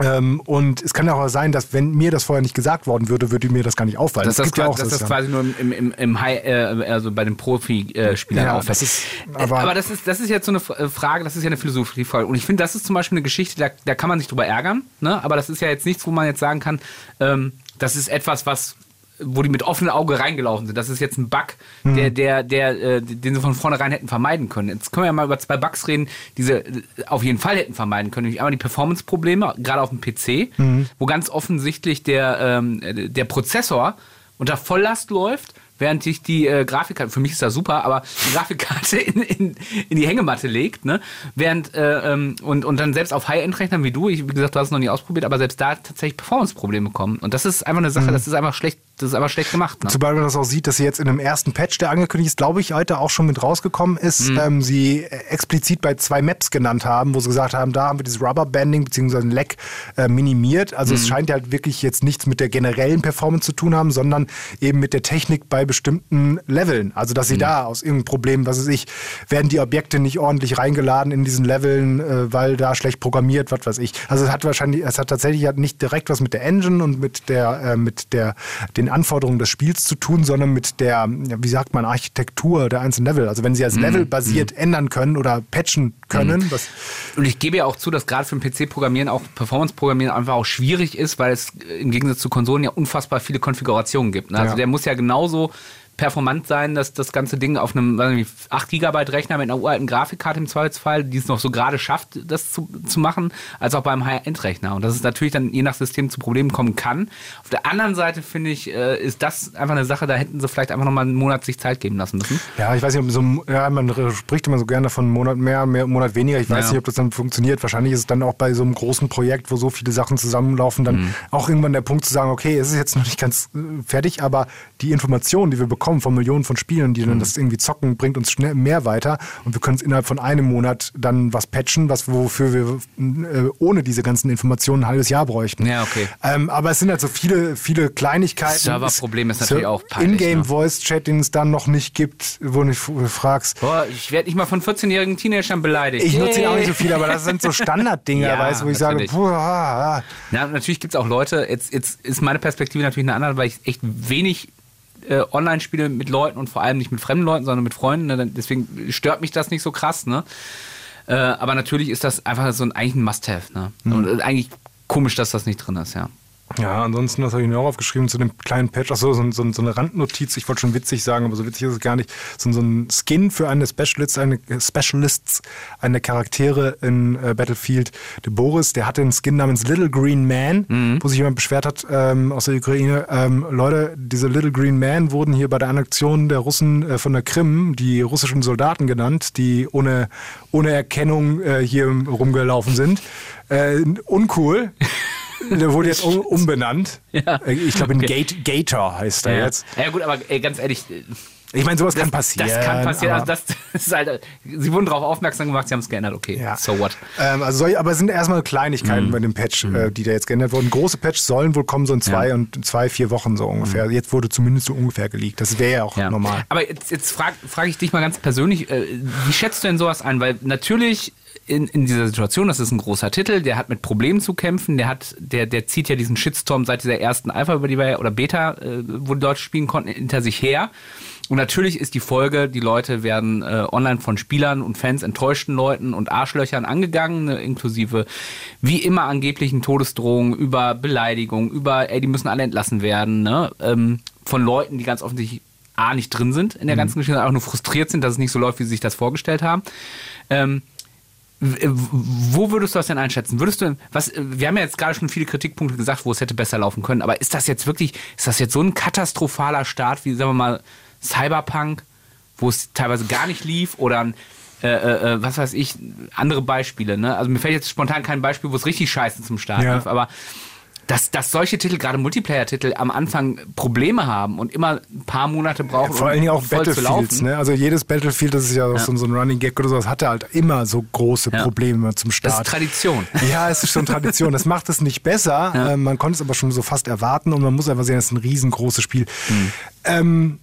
Ähm, und es kann ja auch sein, dass wenn mir das vorher nicht gesagt worden würde, würde mir das gar nicht auffallen. Dass das, gibt ja dass das quasi nur im, im, im High, äh, also bei den Profispielern Ja, auffällt. das ist- aber, aber- das, ist, das ist jetzt so eine äh, Frage, das ist ja eine Philosophiefrage. Und ich finde, das ist zum Beispiel eine Geschichte, da, da kann man sich drüber ärgern, ne? aber das ist ja jetzt nichts, wo man jetzt sagen kann, ähm, das ist etwas, was wo die mit offenem Auge reingelaufen sind. Das ist jetzt ein Bug, Mhm. der, der, der, äh, den sie von vornherein hätten vermeiden können. Jetzt können wir ja mal über zwei Bugs reden, die sie äh, auf jeden Fall hätten vermeiden können. Nämlich einmal die Performance-Probleme, gerade auf dem PC, Mhm. wo ganz offensichtlich der, ähm, äh, der Prozessor unter Volllast läuft, während sich die äh, Grafikkarte, für mich ist das super, aber die Grafikkarte *laughs* in, in, in die Hängematte legt, ne? Während äh, ähm, und, und dann selbst auf High-End-Rechnern wie du, ich, wie gesagt, du hast es noch nie ausprobiert, aber selbst da tatsächlich Performance-Probleme kommen. Und das ist einfach eine Sache, das ist einfach schlecht, das ist einfach schlecht gemacht. Ne? Zumal man das auch sieht, dass sie jetzt in dem ersten Patch, der angekündigt ist, glaube ich, heute auch schon mit rausgekommen ist, ähm, sie explizit bei zwei Maps genannt haben, wo sie gesagt haben, da haben wir dieses Rubberbanding bzw. Leck äh, minimiert. Also es scheint ja halt wirklich jetzt nichts mit der generellen Performance zu tun haben, sondern eben mit der Technik bei bestimmten Leveln. Also dass sie da aus irgendeinem Problem, was weiß ich, werden die Objekte nicht ordentlich reingeladen in diesen Leveln, äh, weil da schlecht programmiert, was weiß ich. Also es hat wahrscheinlich, es hat tatsächlich halt nicht direkt was mit der Engine und mit der, äh, mit der, den Anforderungen des Spiels zu tun, sondern mit der, wie sagt man, Architektur der einzelnen Level. Also wenn sie als Level basiert ändern können oder patchen können, was Und ich gebe ja auch zu, dass gerade für den PC-Programmieren auch Performance-Programmieren einfach auch schwierig ist, weil es im Gegensatz zu Konsolen ja unfassbar viele Konfigurationen gibt. Ne? Also Ja. der muss ja genauso performant sein, dass das ganze Ding auf einem weiß nicht, 8 GB Rechner mit einer uralten Grafikkarte im Zweifelsfall, die es noch so gerade schafft, das zu, zu machen, als auch beim High-End-Rechner. Und dass es natürlich dann je nach System zu Problemen kommen kann. Auf der anderen Seite finde ich, äh, ist das einfach eine Sache, da hätten sie vielleicht einfach nochmal einen Monat sich Zeit geben lassen müssen. Ja, ich weiß nicht, ob so, ja, man spricht immer so gerne von Monat mehr, mehr Monat weniger. Ich weiß Ja. nicht, ob das dann funktioniert. Wahrscheinlich ist es dann auch bei so einem großen Projekt, wo so viele Sachen zusammenlaufen, dann Mhm. auch irgendwann der Punkt zu sagen, okay, es ist jetzt noch nicht ganz äh, fertig, aber die Informationen, die wir bekommen von Millionen von Spielen, die Mhm. dann das irgendwie zocken, bringt uns schnell mehr weiter und wir können es innerhalb von einem Monat dann was patchen, was wofür wir äh, ohne diese ganzen Informationen ein halbes Jahr bräuchten. Ja, okay. Ähm, aber es sind halt so viele, viele Kleinigkeiten. Serverproblem ist natürlich So auch peinlich, In-Game ne? Voice Chat, den es dann noch nicht gibt, wo du fragst. Boah, ich werde nicht mal von 14-jährigen Teenagern beleidigt. Ich nutze ihn auch nicht so viel, aber das sind so *laughs* Standarddinger, Ja, weißt du, wo ich natürlich. sage, puh, ah, ah. Ja, natürlich gibt es auch Leute, jetzt, jetzt ist meine Perspektive natürlich eine andere, weil ich echt wenig äh, online spiele mit Leuten und vor allem nicht mit fremden Leuten, sondern mit Freunden. Ne? Deswegen stört mich das nicht so krass. Ne? Äh, aber natürlich ist das einfach so ein, eigentlich ein Must-Have. Ne? Und äh, eigentlich komisch, dass das nicht drin ist, ja. Ja, ansonsten, was habe ich mir auch aufgeschrieben zu dem kleinen Patch? Achso, so, so, so eine Randnotiz, ich wollte schon witzig sagen, aber so witzig ist es gar nicht. So, so ein Skin für eine Specialists, eine Specialists, eine Charaktere in äh, Battlefield. Der Boris, der hatte einen Skin namens Little Green Man, wo sich jemand beschwert hat ähm, aus der Ukraine. Ähm, Leute, diese Little Green Man wurden hier bei der Annexion der Russen äh, von der Krim die russischen Soldaten genannt, die ohne, ohne Erkennung äh, hier rumgelaufen sind. Äh, uncool. *laughs* Der wurde jetzt um, umbenannt. Ja. Ich glaube, in Okay. Gate, Gator heißt er ja. jetzt. ja gut, aber ganz ehrlich, äh, Ich meine, sowas das, kann passieren. das kann passieren. Also das, *laughs* das halt, sie wurden darauf aufmerksam gemacht, sie haben es geändert. Okay, Ja. so what? Ähm, also soll, aber es sind erstmal Kleinigkeiten Mhm. bei dem Patch, äh, die da jetzt geändert wurden. Große Patches sollen wohl kommen so in zwei Ja. Mhm. und zwei, vier Wochen so ungefähr. Jetzt wurde zumindest so ungefähr geleakt. Das wäre ja auch Ja. normal. Aber jetzt, jetzt frage frag ich dich mal ganz persönlich, äh, wie schätzt du denn sowas ein? Weil natürlich in, in dieser Situation, das ist ein großer Titel, der hat mit Problemen zu kämpfen, der hat, der, der zieht ja diesen Shitstorm seit dieser ersten Alpha, über die wir, oder Beta, äh, wo die Leute spielen konnten, hinter sich her. Und natürlich ist die Folge, die Leute werden äh, online von Spielern und Fans, enttäuschten Leuten und Arschlöchern angegangen, ne, inklusive wie immer angeblichen Todesdrohungen, über Beleidigungen, über, ey, die müssen alle entlassen werden, ne? ähm, von Leuten, die ganz offensichtlich A, nicht drin sind in der ganzen Geschichte, auch nur frustriert sind, dass es nicht so läuft, wie sie sich das vorgestellt haben. Ähm, wo würdest du das denn einschätzen? Würdest du, was, wir haben ja jetzt gerade schon viele Kritikpunkte gesagt, wo es hätte besser laufen können, aber ist das jetzt wirklich, ist das jetzt so ein katastrophaler Start wie, sagen wir mal, Cyberpunk, wo es teilweise gar nicht lief oder ein äh, äh, was weiß ich, andere Beispiele. Ne? Also mir fällt jetzt spontan kein Beispiel, wo es richtig scheiße zum Start Ja. lief, aber dass, dass solche Titel, gerade Multiplayer-Titel, am Anfang Probleme haben und immer ein paar Monate brauchen, Vor allen Dingen auch um zu Battlefields, ne? Also jedes Battlefield, das ist ja, auch So, so ein Running Gag oder sowas, hatte halt immer so große Ja. Probleme zum Das Start. ist Tradition. *laughs* Ja, es ist schon Tradition. Das macht es nicht besser. Ja. Ähm, man konnte es aber schon so fast erwarten und man muss einfach sehen, es ist ein riesengroßes Spiel. Hm. Ähm,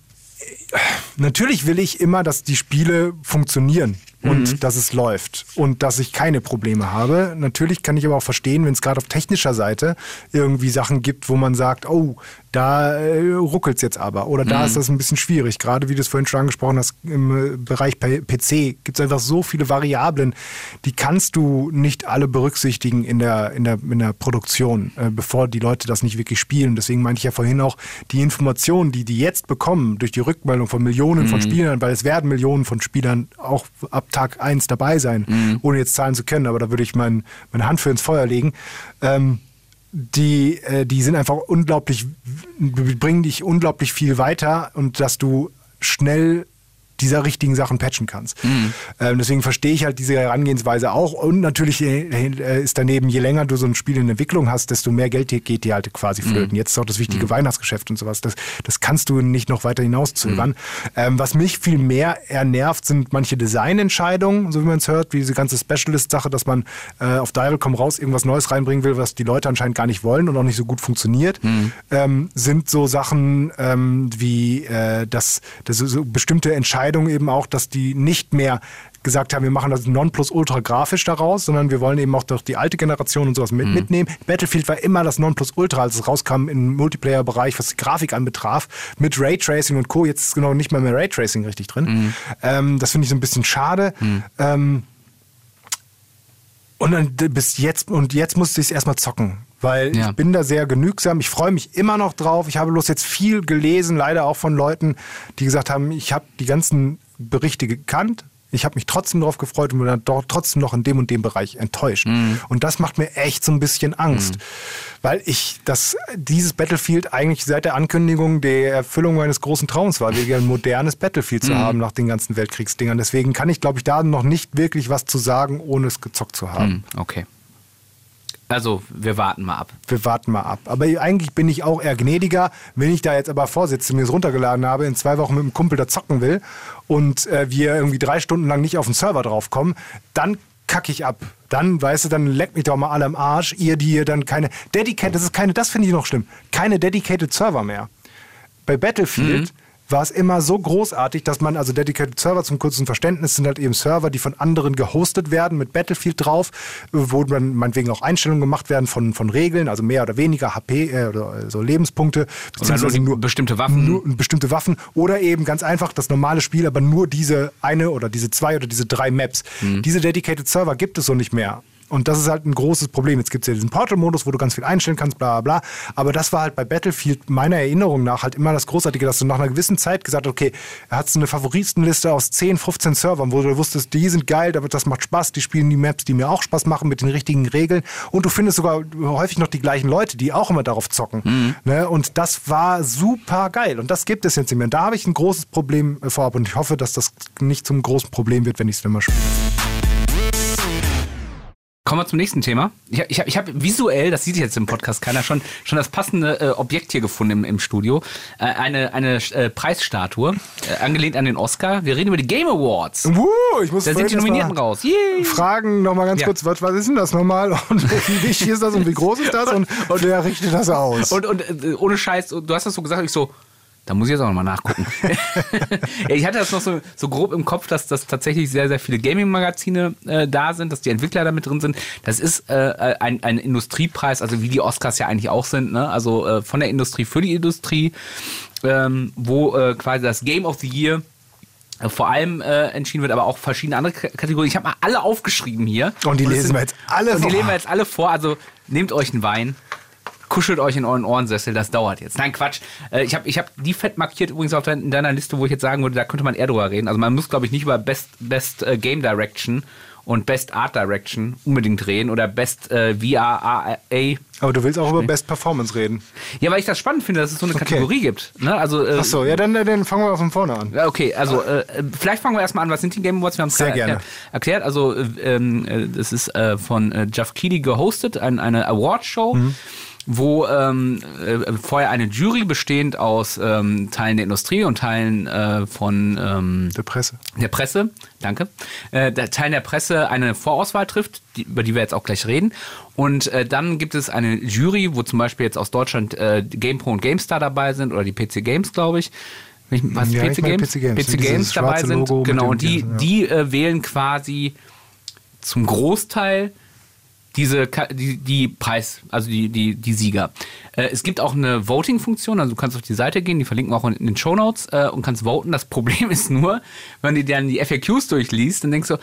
natürlich will ich immer, dass die Spiele funktionieren und Mhm. dass es läuft und dass ich keine Probleme habe. Natürlich kann ich aber auch verstehen, wenn es gerade auf technischer Seite irgendwie Sachen gibt, wo man sagt, oh, da äh, ruckelt es jetzt aber oder da Mhm. ist das ein bisschen schwierig. Gerade wie du es vorhin schon angesprochen hast, im äh, Bereich PC gibt es einfach so viele Variablen, die kannst du nicht alle berücksichtigen in der, in der, in der Produktion, äh, bevor die Leute das nicht wirklich spielen. Deswegen meinte ich ja vorhin auch, die Informationen, die die jetzt bekommen durch die Rückmeldung von Millionen von Spielern, weil es werden Millionen von Spielern auch ab Tag 1 dabei sein, ohne jetzt zahlen zu können, aber da würde ich mein, meine Hand für ins Feuer legen. Ähm, die, äh, die sind einfach unglaublich, bringen dich unglaublich viel weiter und dass du schnell dieser richtigen Sachen patchen kannst. Ähm, deswegen verstehe ich halt diese Herangehensweise auch. Und natürlich äh, äh, ist daneben, je länger du so ein Spiel in Entwicklung hast, desto mehr Geld geht dir halt quasi flöten. Jetzt ist auch das wichtige Weihnachtsgeschäft und sowas. Das, das kannst du nicht noch weiter hinauszögern. Ähm, was mich viel mehr eher nervt, sind manche Designentscheidungen, so wie man es hört, wie diese ganze Specialist-Sache, dass man äh, auf Dial komm raus irgendwas Neues reinbringen will, was die Leute anscheinend gar nicht wollen und auch nicht so gut funktioniert, ähm, sind so Sachen ähm, wie äh, dass, dass so bestimmte Entscheidungen eben auch, dass die nicht mehr gesagt haben, wir machen das Nonplusultra grafisch daraus, sondern wir wollen eben auch durch die alte Generation und sowas mit, mitnehmen. Battlefield war immer das Nonplusultra, als es rauskam im Multiplayer-Bereich, was die Grafik anbetraf, mit Raytracing und Co. Jetzt ist genau nicht mal mehr Raytracing richtig drin. Ähm, das finde ich so ein bisschen schade. Ähm, und dann bis jetzt, und jetzt musste ich es erstmal zocken. Weil Ja. ich bin da sehr genügsam. Ich freue mich immer noch drauf. Ich habe bloß jetzt viel gelesen, leider auch von Leuten, die gesagt haben, ich habe die ganzen Berichte gekannt. Ich habe mich trotzdem darauf gefreut und bin dann doch trotzdem noch in dem und dem Bereich enttäuscht. Und das macht mir echt so ein bisschen Angst. Weil ich das, dieses Battlefield eigentlich seit der Ankündigung der Erfüllung meines großen Traums war, wieder ein modernes Battlefield zu haben nach den ganzen Weltkriegsdingern. Deswegen kann ich, glaube ich, da noch nicht wirklich was zu sagen, ohne es gezockt zu haben. Hm, okay. Also, wir warten mal ab. wir warten mal ab. Aber eigentlich bin ich auch eher gnädiger, wenn ich da jetzt aber vorsitze, mir es runtergeladen habe, in zwei Wochen mit einem Kumpel da zocken will und äh, wir irgendwie drei Stunden lang nicht auf den Server draufkommen, dann kacke ich ab. Dann, weißt du, dann leckt mich doch mal alle am Arsch, ihr, die ihr dann keine Dedicated, das ist keine, das finde ich noch schlimm, keine Dedicated Server mehr. Bei Battlefield war es immer so großartig, dass man, also Dedicated Server zum kurzen Verständnis sind halt eben Server, die von anderen gehostet werden mit Battlefield drauf, wo dann meinetwegen auch Einstellungen gemacht werden von, von Regeln, also mehr oder weniger HP äh, oder so Lebenspunkte, nur, beziehungsweise die nur bestimmte Waffen. nur bestimmte Waffen oder eben ganz einfach das normale Spiel, aber nur diese eine oder diese zwei oder diese drei Maps. Diese Dedicated Server gibt es so nicht mehr. Und das ist halt ein großes Problem. Jetzt gibt es ja diesen Portal-Modus, wo du ganz viel einstellen kannst, bla bla bla. Aber das war halt bei Battlefield meiner Erinnerung nach halt immer das Großartige, dass du nach einer gewissen Zeit gesagt hast, okay, hast du eine Favoritenliste aus 10, 15 Servern, wo du wusstest, die sind geil, das macht Spaß, die spielen die Maps, die mir auch Spaß machen mit den richtigen Regeln. Und du findest sogar häufig noch die gleichen Leute, die auch immer darauf zocken. Ne? Und das war super geil. Und das gibt es jetzt nicht mehr. Und da habe ich ein großes Problem äh, vorab. Und ich hoffe, dass das nicht zum großen Problem wird, wenn ich es mal spiele. Kommen wir zum nächsten Thema. Ich, ich habe ich hab visuell, das sieht jetzt im Podcast keiner, schon, schon das passende äh, Objekt hier gefunden im, im Studio. Äh, eine eine äh, Preisstatue, äh, angelehnt an den Oscar. Wir reden über die Game Awards. Wuh, ich muss Da sind die Nominierten raus. Yay. Fragen noch mal ganz Ja. kurz, was, was ist denn das nochmal? Und *laughs* wie wichtig ist das und wie groß ist das? Und, und wer richtet das aus? Und, und äh, ohne Scheiß, du hast das so gesagt, ich so, da muss ich jetzt auch nochmal nachgucken. *laughs* ich hatte das noch so, so grob im Kopf, dass das tatsächlich sehr, sehr viele Gaming-Magazine äh, da sind, dass die Entwickler da mit drin sind. Das ist äh, ein, ein Industriepreis, also wie die Oscars ja eigentlich auch sind, ne? also äh, von der Industrie für die Industrie, ähm, wo äh, quasi das Game of the Year äh, vor allem äh, entschieden wird, aber auch verschiedene andere K Kategorien. Ich habe mal alle aufgeschrieben hier. Und die es lesen wir jetzt alle Und die vor. lesen wir jetzt alle vor. Also nehmt euch einen Wein, kuschelt euch in euren Ohrensessel, das dauert jetzt. Nein, Quatsch. Äh, ich habe ich hab die fett markiert übrigens auf dein, in deiner Liste, wo ich jetzt sagen würde, da könnte man eher drüber reden. Also man muss, glaube ich, nicht über Best, Best äh, Game Direction und Best Art Direction unbedingt reden oder Best äh, VRA. Aber du willst auch über Best Performance reden. Ja, weil ich das spannend finde, dass es so eine Kategorie gibt. Ne? Also, äh, Ach so, ja, dann, dann fangen wir von vorne an. Okay, also äh, vielleicht fangen wir erstmal an. Was sind die Game Awards? Wir haben es Sehr gerade gerne. erklärt. Also äh, ähm, äh, das ist äh, von Jeff Keighley gehostet, ein, eine Awardshow. Mhm. Wo ähm, äh, vorher eine Jury bestehend aus ähm, Teilen der Industrie und Teilen äh, von ähm, Der Presse. der Presse, danke, äh, der Teil der Presse eine Vorauswahl trifft, die, über die wir jetzt auch gleich reden. Und äh, dann gibt es eine Jury, wo zum Beispiel jetzt aus Deutschland äh, GamePro und GameStar dabei sind oder die PC Games, glaube ich. Was Ja, PC, ich meine Games? PC Games. PC Games dabei sind. Logo genau, und die, ja. die äh, wählen quasi zum Großteil diese die, die Preis, also die, die, die Sieger. Äh, es gibt auch eine Voting-Funktion, also du kannst auf die Seite gehen, die verlinken wir auch in den Shownotes äh, und kannst voten. Das *laughs* Problem ist nur, wenn du dir dann die FAQs durchliest, dann denkst du,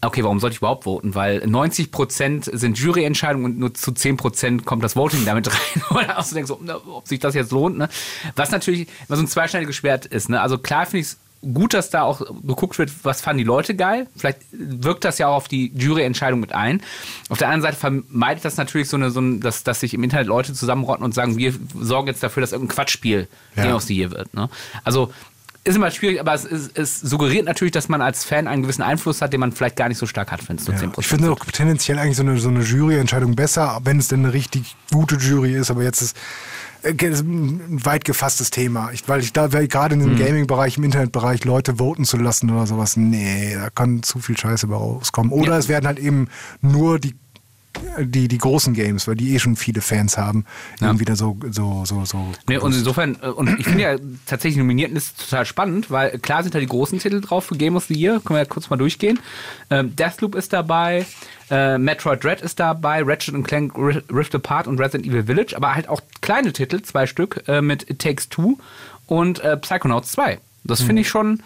okay, warum sollte ich überhaupt voten? Weil 90% sind Juryentscheidungen und nur zu 10% kommt das Voting damit *laughs* rein. Oder auch so denkst du, ob sich das jetzt lohnt. Ne? Was natürlich immer so ein zweischneidiges Schwert ist. Ne? Also klar finde ich es gut, dass da auch geguckt wird, was fanden die Leute geil. Vielleicht wirkt das ja auch auf die Juryentscheidung mit ein. Auf der anderen Seite vermeidet das natürlich so eine, so ein, dass, dass sich im Internet Leute zusammenrotten und sagen, wir sorgen jetzt dafür, dass irgendein Quatschspiel Ja. The Year wird. Ne? Also ist immer schwierig, aber es, ist, es suggeriert natürlich, dass man als Fan einen gewissen Einfluss hat, den man vielleicht gar nicht so stark hat, wenn es nur Ja. 10% Ich finde auch tendenziell eigentlich so eine, so eine Juryentscheidung besser, wenn es denn eine richtig gute Jury ist. Aber jetzt ist ein weit gefasstes Thema. Ich, weil ich da, gerade in Mhm. dem Gaming-Bereich, im Internetbereich Leute voten zu lassen oder sowas, nee, da kann zu viel Scheiße bei rauskommen. Oder Ja. es werden halt eben nur die die, die großen Games, weil die eh schon viele Fans haben, Ja. irgendwie da so, so, so, so. Nee, und insofern, äh, und ich finde ja tatsächlich nominiert ist total spannend, weil klar sind da die großen Titel drauf für Game of the Year, können wir ja kurz mal durchgehen. Ähm, Deathloop ist dabei, äh, Metroid Dread ist dabei, Ratchet Clank Ri- Rift Apart und Resident Evil Village, aber halt auch kleine Titel, zwei Stück, äh, mit It Takes Two und äh, Psychonauts 2. Das finde ich schon,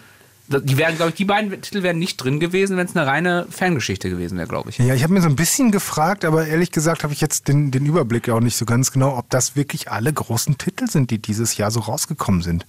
die wären, glaube ich, die beiden Titel wären nicht drin gewesen, wenn es eine reine Fangeschichte gewesen wäre, glaube ich. Ja, ich habe mir so ein bisschen gefragt, aber ehrlich gesagt habe ich jetzt den, den Überblick auch nicht so ganz genau, ob das wirklich alle großen Titel sind, die dieses Jahr so rausgekommen sind.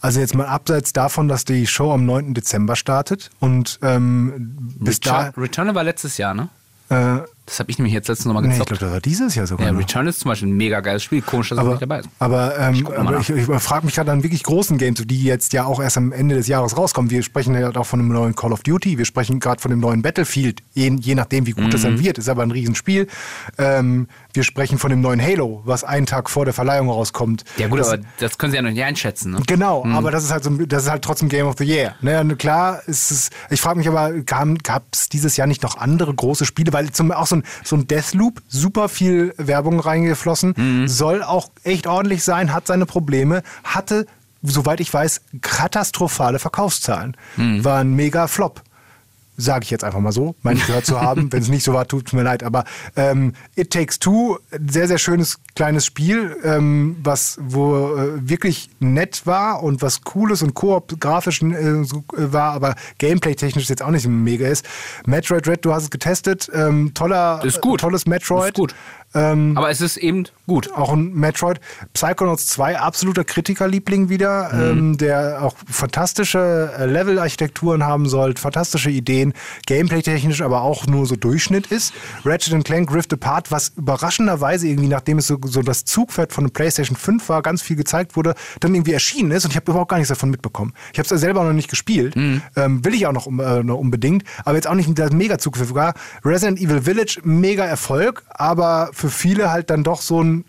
Also jetzt mal abseits davon, dass die Show am 9. Dezember startet und ähm, bis Return, Return war letztes Jahr, ne? da... Äh, Das habe ich nämlich jetzt letztens nochmal nee, ich gezockt. glaube, das war dieses Jahr sogar ja, noch. Return ist zum Beispiel ein mega geiles Spiel. Komisch, dass es Aber, nicht dabei ist. aber, ähm, mal aber ich, ich frage mich gerade an wirklich großen Games, die jetzt ja auch erst am Ende des Jahres rauskommen. Wir sprechen ja auch von einem neuen Call of Duty, wir sprechen gerade von dem neuen Battlefield, je, je nachdem, wie gut das Mhm. dann wird, ist aber ein Riesenspiel. Ähm, wir sprechen von dem neuen Halo, was einen Tag vor der Verleihung rauskommt. Ja gut, das, aber das können sie ja noch nicht einschätzen. Ne? Genau, aber das ist halt so, das ist halt trotzdem Game of the Year. Ne, klar ist es, ich frage mich aber, gab es dieses Jahr nicht noch andere große Spiele? Weil zum, auch so ein, so ein Deathloop, super viel Werbung reingeflossen, soll auch echt ordentlich sein, hat seine Probleme, hatte, soweit ich weiß, katastrophale Verkaufszahlen. War ein mega Flop. Sage ich jetzt einfach mal so, meine ich gehört zu haben. Wenn es nicht so war, tut es mir leid. Aber ähm, It Takes Two, sehr, sehr schönes kleines Spiel, ähm, was wo äh, wirklich nett war und was cooles und koop grafisch äh, so, äh, war, aber gameplay-technisch jetzt auch nicht so mega ist. Metroid Red, du hast es getestet. Ähm, toller, Ist gut. Tolles Metroid. Ist gut. Ähm, Aber es ist eben gut. auch ein Metroid. Psychonauts 2, absoluter Kritikerliebling wieder, ähm, der auch fantastische äh, Level-Architekturen haben soll, fantastische Ideen, gameplay-technisch aber auch nur so Durchschnitt ist. Ratchet Clank Rift Apart, was überraschenderweise irgendwie, nachdem es so, so das Zugpferd von der PlayStation 5 war, ganz viel gezeigt wurde, dann irgendwie erschienen ist und ich habe überhaupt gar nichts davon mitbekommen. Ich habe es ja selber noch nicht gespielt, ähm, will ich auch noch, äh, noch unbedingt, aber jetzt auch nicht das mega Zugpferd war. Resident Evil Village, mega Erfolg, aber für viele halt dann doch so ein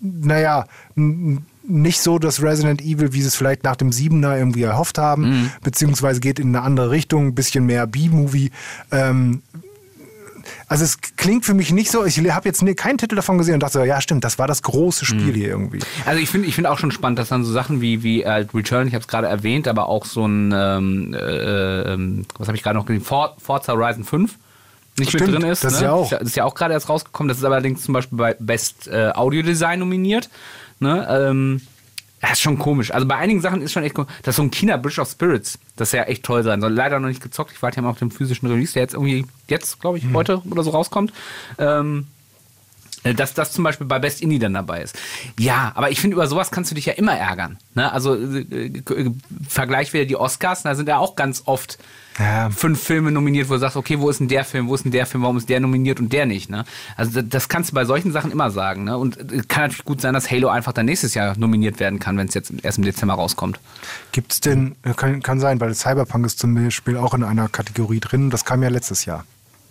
naja, nicht so das Resident Evil, wie sie es vielleicht nach dem Siebener irgendwie erhofft haben, beziehungsweise geht in eine andere Richtung, ein bisschen mehr B-Movie. Ähm, also es klingt für mich nicht so, ich habe jetzt keinen Titel davon gesehen und dachte, so, ja stimmt, das war das große Spiel hier irgendwie. Also ich finde ich find auch schon spannend, dass dann so Sachen wie, wie äh, Return, ich habe es gerade erwähnt, aber auch so ein, ähm, äh, ähm, was habe ich gerade noch gesehen, For Forza Horizon 5 nicht Stimmt, mit drin ist. das ist ne? ja auch. Das ist ja auch gerade erst rausgekommen. Das ist allerdings zum Beispiel bei Best äh, Audio Design nominiert. Ne? Ähm, das ist schon komisch. Also bei einigen Sachen ist schon echt komisch. Das ist so ein China Bridge of Spirits. Das soll ja echt toll sein. Soll leider noch nicht gezockt. Ich warte ja mal auf den physischen Release, der jetzt irgendwie, jetzt, glaube ich, Hm. heute oder so rauskommt. Ähm, Äh, Dass das zum Beispiel bei Best Indie dann dabei ist. Ja, aber ich finde, über sowas kannst du dich ja immer ärgern. Ne? Also äh, äh, Vergleich wieder die Oscars, da sind ja auch ganz oft Ja. fünf Filme nominiert, wo du sagst, okay, wo ist denn der Film, wo ist denn der Film, warum ist der nominiert und der nicht. Ne? Also das- kannst du bei solchen Sachen immer sagen. Ne? Und äh, kann natürlich gut sein, dass Halo einfach dann nächstes Jahr nominiert werden kann, wenn es jetzt erst im Dezember rauskommt. Gibt es denn, äh, kann, kann sein, weil Cyberpunk ist zum Beispiel auch in einer Kategorie drin, das kam ja letztes Jahr.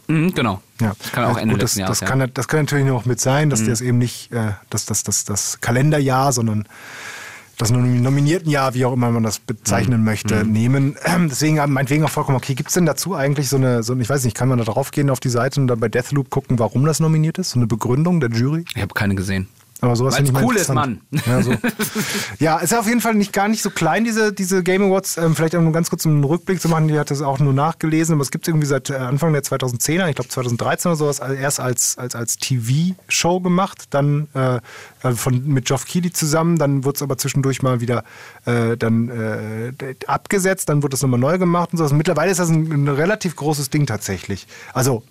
Mhm, genau. Ja. Das kann auch Also Ende gut, das, letzten das, kann, ja. Mhm. das kann natürlich noch mit sein, dass das eben nicht äh, das, das, das, das Kalenderjahr, sondern das nom- nominierten Jahr, wie auch immer man das Mhm. bezeichnen möchte, nehmen. Deswegen haben meinetwegen auch vollkommen okay. Gibt es denn dazu eigentlich so eine, so, ich weiß nicht, kann man da drauf gehen auf die Seite und dann bei Deathloop gucken, warum das nominiert ist? So eine Begründung der Jury? Ich habe keine gesehen. Aber sowas Weil's finde ich mal cool ist. Mann. Ja, so. *laughs* ja, ist auf jeden Fall nicht gar nicht so klein, diese, diese Game Awards. Ähm, vielleicht auch nur ganz kurz einen Rückblick zu machen. Die hat das auch nur nachgelesen, aber es gibt irgendwie seit äh, Anfang der 2010er, ich glaube 2013 oder sowas, also erst als, als, als TV-Show gemacht, dann äh, äh, von, mit Geoff Keighley zusammen, dann wurde es aber zwischendurch mal wieder äh, dann äh, abgesetzt, dann wurde es nochmal neu gemacht und sowas. Mittlerweile ist das ein, ein relativ großes Ding tatsächlich. Also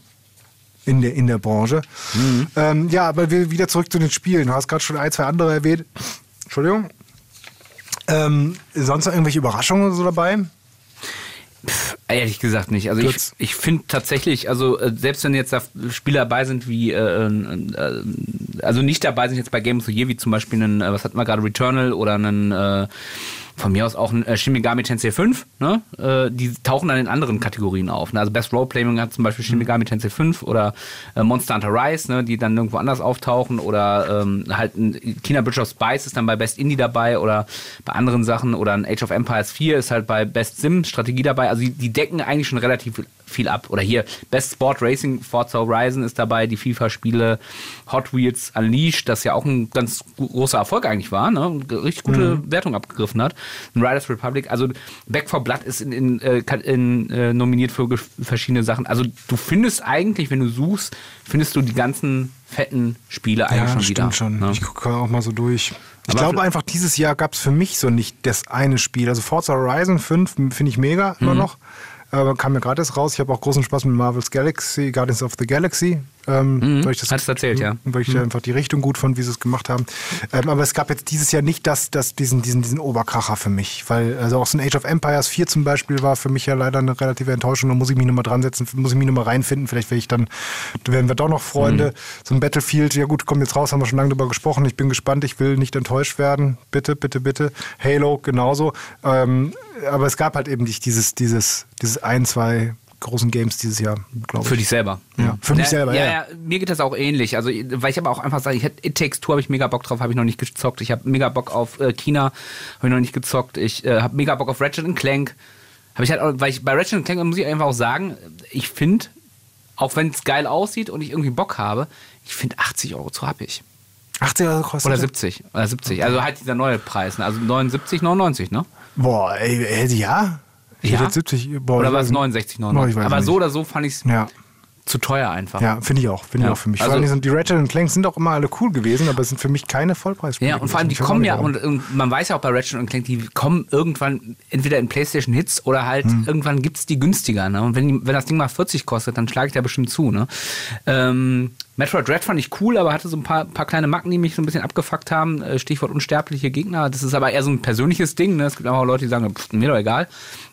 in der, in der Branche. Ähm, ja, aber wir wieder zurück zu den Spielen. Du hast gerade schon ein, zwei andere erwähnt. Entschuldigung. Ähm, sonst noch irgendwelche Überraschungen oder so dabei? Ehrlich gesagt nicht. Also ich, Kurz. ich finde tatsächlich, also äh, selbst wenn jetzt da Spiele dabei sind wie, äh, äh, also nicht dabei sind jetzt bei Game of the Year, wie zum Beispiel einen, äh, was hatten wir gerade, Returnal oder einen, äh, von mir aus auch ein äh, Shin Megami Tensei 5, ne? Äh, die tauchen dann in anderen Kategorien auf. Ne? Also Best Roleplaying hat zum Beispiel. Shin Megami Tensei 5 oder äh, Monster Hunter Rise, ne? die dann irgendwo anders auftauchen oder ähm, halt ein China Bridge of Spice ist dann bei Best Indie dabei oder bei anderen Sachen oder ein Age of Empires 4 ist halt bei Best Sim Strategie dabei. Also die, die decken eigentlich schon relativ viel ab. Oder hier Best Sport Racing, Forza Horizon ist dabei, die FIFA-Spiele, Hot Wheels Unleashed, das ja auch ein ganz großer Erfolg eigentlich war, ne? richtig gute Wertung abgegriffen hat. Und Riders Republic, also Back for Blood ist in, in, äh, in, äh, nominiert für verschiedene Sachen. Also du findest eigentlich, wenn du suchst, findest du die ganzen fetten Spiele eigentlich schon wieder. stimmt schon. ne? Ich gucke auch mal so durch. Ich Aber glaube einfach, dieses Jahr gab es für mich so nicht das eine Spiel. Also Forza Horizon 5 finde ich mega immer Mhm. noch. Aber kam mir gerade erst raus. Ich habe auch großen Spaß mit Marvel's Galaxy, Guardians of the Galaxy. Ähm, weil ich das, du erzählt, ja. Weil ich da einfach die Richtung gut fand, wie sie es gemacht haben. Ähm, aber es gab jetzt dieses Jahr nicht das, das, diesen, diesen, diesen Oberkracher für mich. Weil also auch so ein Age of Empires 4 zum Beispiel war für mich ja leider eine relative Enttäuschung. Da muss ich mich nochmal dran setzen, muss ich mich nochmal reinfinden. Vielleicht werde ich dann, werden wir doch noch Freunde. So ein Battlefield, ja gut, kommt jetzt raus, haben wir schon lange drüber gesprochen. Ich bin gespannt, ich will nicht enttäuscht werden. Bitte, bitte, bitte. Halo genauso. Ähm, aber es gab halt eben nicht dieses, dieses, dieses ein, zwei großen Games dieses Jahr, glaube ich. Für dich selber. Ja, für mich ja, selber, ja, ja. Mir geht das auch ähnlich. Also, weil ich aber auch einfach sage, ich hätte It Takes Two habe ich mega Bock drauf, habe ich noch nicht gezockt. Ich habe mega Bock auf äh, China, habe ich noch nicht gezockt. Ich äh, habe mega Bock auf Ratchet Clank. Habe ich halt, auch, weil ich bei Ratchet Clank muss ich einfach auch sagen, ich finde, auch wenn es geil aussieht und ich irgendwie Bock habe, ich finde 80 Euro zu happig. 80 Euro kostet Oder das? 70. Oder 70. Also halt dieser neue Preis. Ne? Also 79, 99, ne? Boah, ey, ey, ja? Ich Ja? hätte jetzt 70. Boah, Oder war es nicht. 69, Boah, 99? ich weiß Aber nicht. so oder so fand ich es Ja, zu teuer einfach. ja finde ich auch. Finde Ja. ich auch für mich. Also- vor allem sind die Ratchet Clank sind auch immer alle cool gewesen, aber es sind für mich keine Vollpreisspiele. Ja, und vor allem, die kommen ja, und, und man weiß ja auch bei Ratchet Clank, die kommen irgendwann entweder in PlayStation Hits oder halt Hm. irgendwann gibt es die günstiger. Ne? Und wenn, wenn das Ding mal 40 kostet, dann schlage ich da bestimmt zu. Ne? Ähm, Metroid Dread fand ich cool, aber hatte so ein paar, paar kleine Macken, die mich so ein bisschen abgefuckt haben. Äh, Stichwort unsterbliche Gegner. Das ist aber eher so ein persönliches Ding. Ne? Es gibt auch Leute, die sagen, pff, mir doch egal.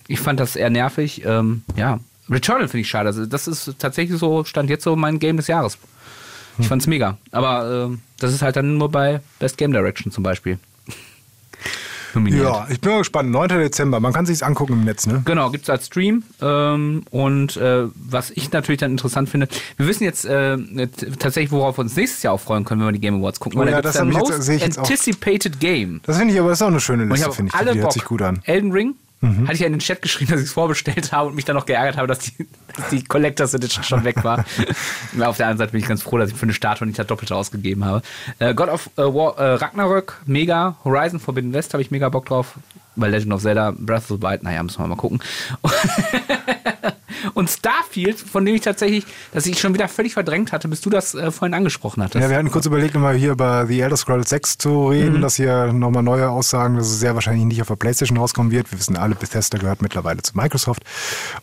Ich fand das eher nervig. Ähm, ja, Returnal finde ich schade. Also das ist tatsächlich so, stand jetzt so mein Game des Jahres. Ich fand's mega. Aber äh, das ist halt dann nur bei Best Game Direction zum Beispiel. *laughs* Nominiert. Ja, ich bin mal gespannt. 9. Dezember. Man kann sich's angucken im Netz, ne? Genau, gibt's als Stream. Ähm, und äh, was ich natürlich dann interessant finde, wir wissen jetzt äh, tatsächlich, worauf wir uns nächstes Jahr auch freuen können, wenn wir die Game Awards gucken. Oh Weil ja, da gibt's das dann Most sehe ich jetzt auch. Anticipated Game. Das finde ich aber das ist auch eine schöne Liste, finde ich. alle Die Bock. hört sich gut an. Elden Ring. Hatte ich ja in den Chat geschrieben, dass ich es vorbestellt habe und mich dann noch geärgert habe, dass die, dass die Collectors Edition schon weg war. *laughs* Auf der anderen Seite bin ich ganz froh, dass ich für eine Statue nicht das Doppelte ausgegeben habe. Äh, God of äh, War, äh, Ragnarök, mega. Horizon Forbidden West habe ich mega Bock drauf. Weil Legend of Zelda, Breath of the Wild, naja, müssen wir mal gucken. *laughs* Und Starfield, von dem ich tatsächlich, dass ich schon wieder völlig verdrängt hatte, bis du das äh, vorhin angesprochen hattest. Ja, wir hatten kurz überlegt, nochmal hier über The Elder Scrolls 6 zu reden, Mhm. dass hier nochmal neue Aussagen, dass es sehr wahrscheinlich nicht auf der Playstation rauskommen wird. Wir wissen alle, Bethesda gehört mittlerweile zu Microsoft.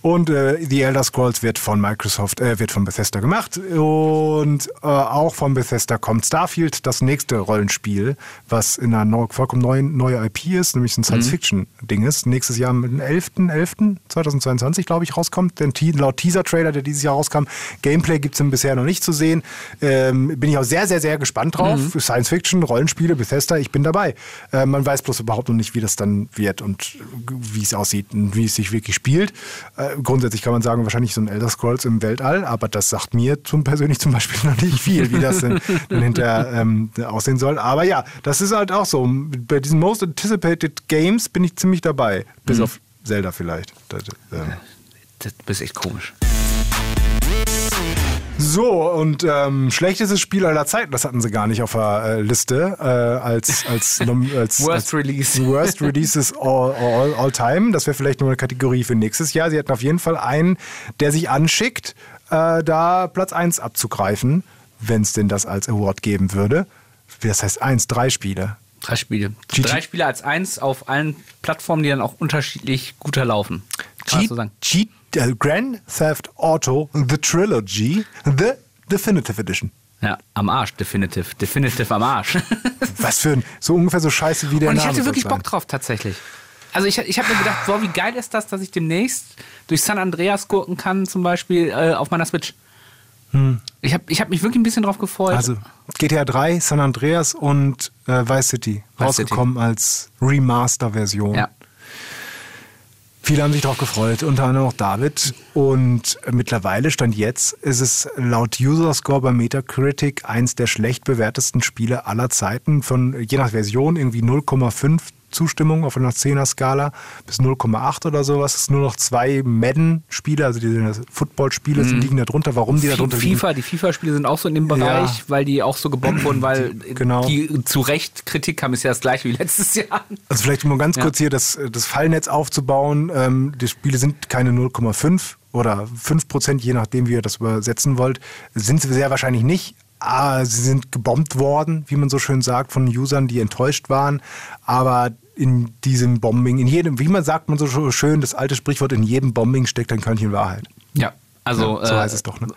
Und äh, The Elder Scrolls wird von Microsoft, äh, wird von Bethesda gemacht. Und äh, auch von Bethesda kommt Starfield, das nächste Rollenspiel, was in einer neu, vollkommen neuen neue IP ist, nämlich ein Science-Fiction-Ding ist. Nächstes Jahr am 11.11.2022, glaube ich, rauskommt. Denn Te- laut Teaser-Trailer, der dieses Jahr rauskam, Gameplay gibt es bisher noch nicht zu sehen. Ähm, bin ich auch sehr, sehr, sehr gespannt drauf. Für Science-Fiction, Rollenspiele, Bethesda, ich bin dabei. Äh, man weiß bloß überhaupt noch nicht, wie das dann wird und wie es aussieht und wie es sich wirklich spielt. Äh, grundsätzlich kann man sagen, wahrscheinlich so ein Elder Scrolls im Weltall, aber das sagt mir zum, persönlich zum Beispiel *laughs* noch nicht viel, wie das denn, dann hinterher ähm, aussehen soll. Aber ja, das ist halt auch so. Bei diesen Most Anticipated Games bin ich ziemlich dabei. Bis auf Zelda vielleicht. Das, ähm, Das bist echt komisch. So, und ähm, schlechtestes Spiel aller Zeiten, das hatten sie gar nicht auf der äh, Liste, äh, als, als, *laughs* als, Worst als Release. Worst Releases all, all, all Time. Das wäre vielleicht nur eine Kategorie für nächstes Jahr. Sie hatten auf jeden Fall einen, der sich anschickt, äh, da Platz 1 abzugreifen, wenn es denn das als Award geben würde. Das heißt eins, drei Spiele. Drei Spiele. GT Drei Spiele als eins auf allen Plattformen, die dann auch unterschiedlich guter laufen. Kann G so sagen. G äh, Grand Theft Auto The Trilogy The Definitive Edition. Ja, am Arsch, definitiv. Definitiv am Arsch. *laughs* Was für ein, so ungefähr so scheiße wie der Und ich Name hatte wirklich sein. Bock drauf, tatsächlich. Also ich, ich habe mir gedacht, boah, wie geil ist das, dass ich demnächst durch San Andreas gurken kann, zum Beispiel äh, auf meiner Switch. Ich habe ich hab mich wirklich ein bisschen drauf gefreut. Hm. Also GTA 3, San Andreas und äh, Vice City Vice rausgekommen als Remaster-Version. ja. Viele haben sich darauf gefreut, unter anderem auch David. Und mittlerweile, stand jetzt, ist es laut User Score bei Metacritic eins der schlecht bewertesten Spiele aller Zeiten. Von je nach Version irgendwie 0,5 Zustimmung auf einer 10er Skala bis 0,8 oder sowas. Es sind nur noch zwei Madden-Spiele, also diese Football-Spiele die liegen da drunter. Warum die da drunter liegen? FIFA, die FIFA-Spiele sind auch so in dem Bereich, weil die auch so gebombt wurden, weil Genau. die zu Recht Kritik haben, ist ja das gleiche wie letztes Jahr. Also vielleicht mal ganz Ja. kurz hier das, das Fallnetz aufzubauen. Ähm, die Spiele sind keine 0,5 oder 5 Prozent, je nachdem, wie ihr das übersetzen wollt. Sind sie sehr wahrscheinlich nicht. Ah, sie sind gebombt worden, wie man so schön sagt, von Usern, die enttäuscht waren. Aber in diesem Bombing, in jedem, wie man sagt man so schön, das alte Sprichwort, in jedem Bombing steckt ein Körnchen Wahrheit. Ja. Also, Ja, so äh, heißt es doch, ne?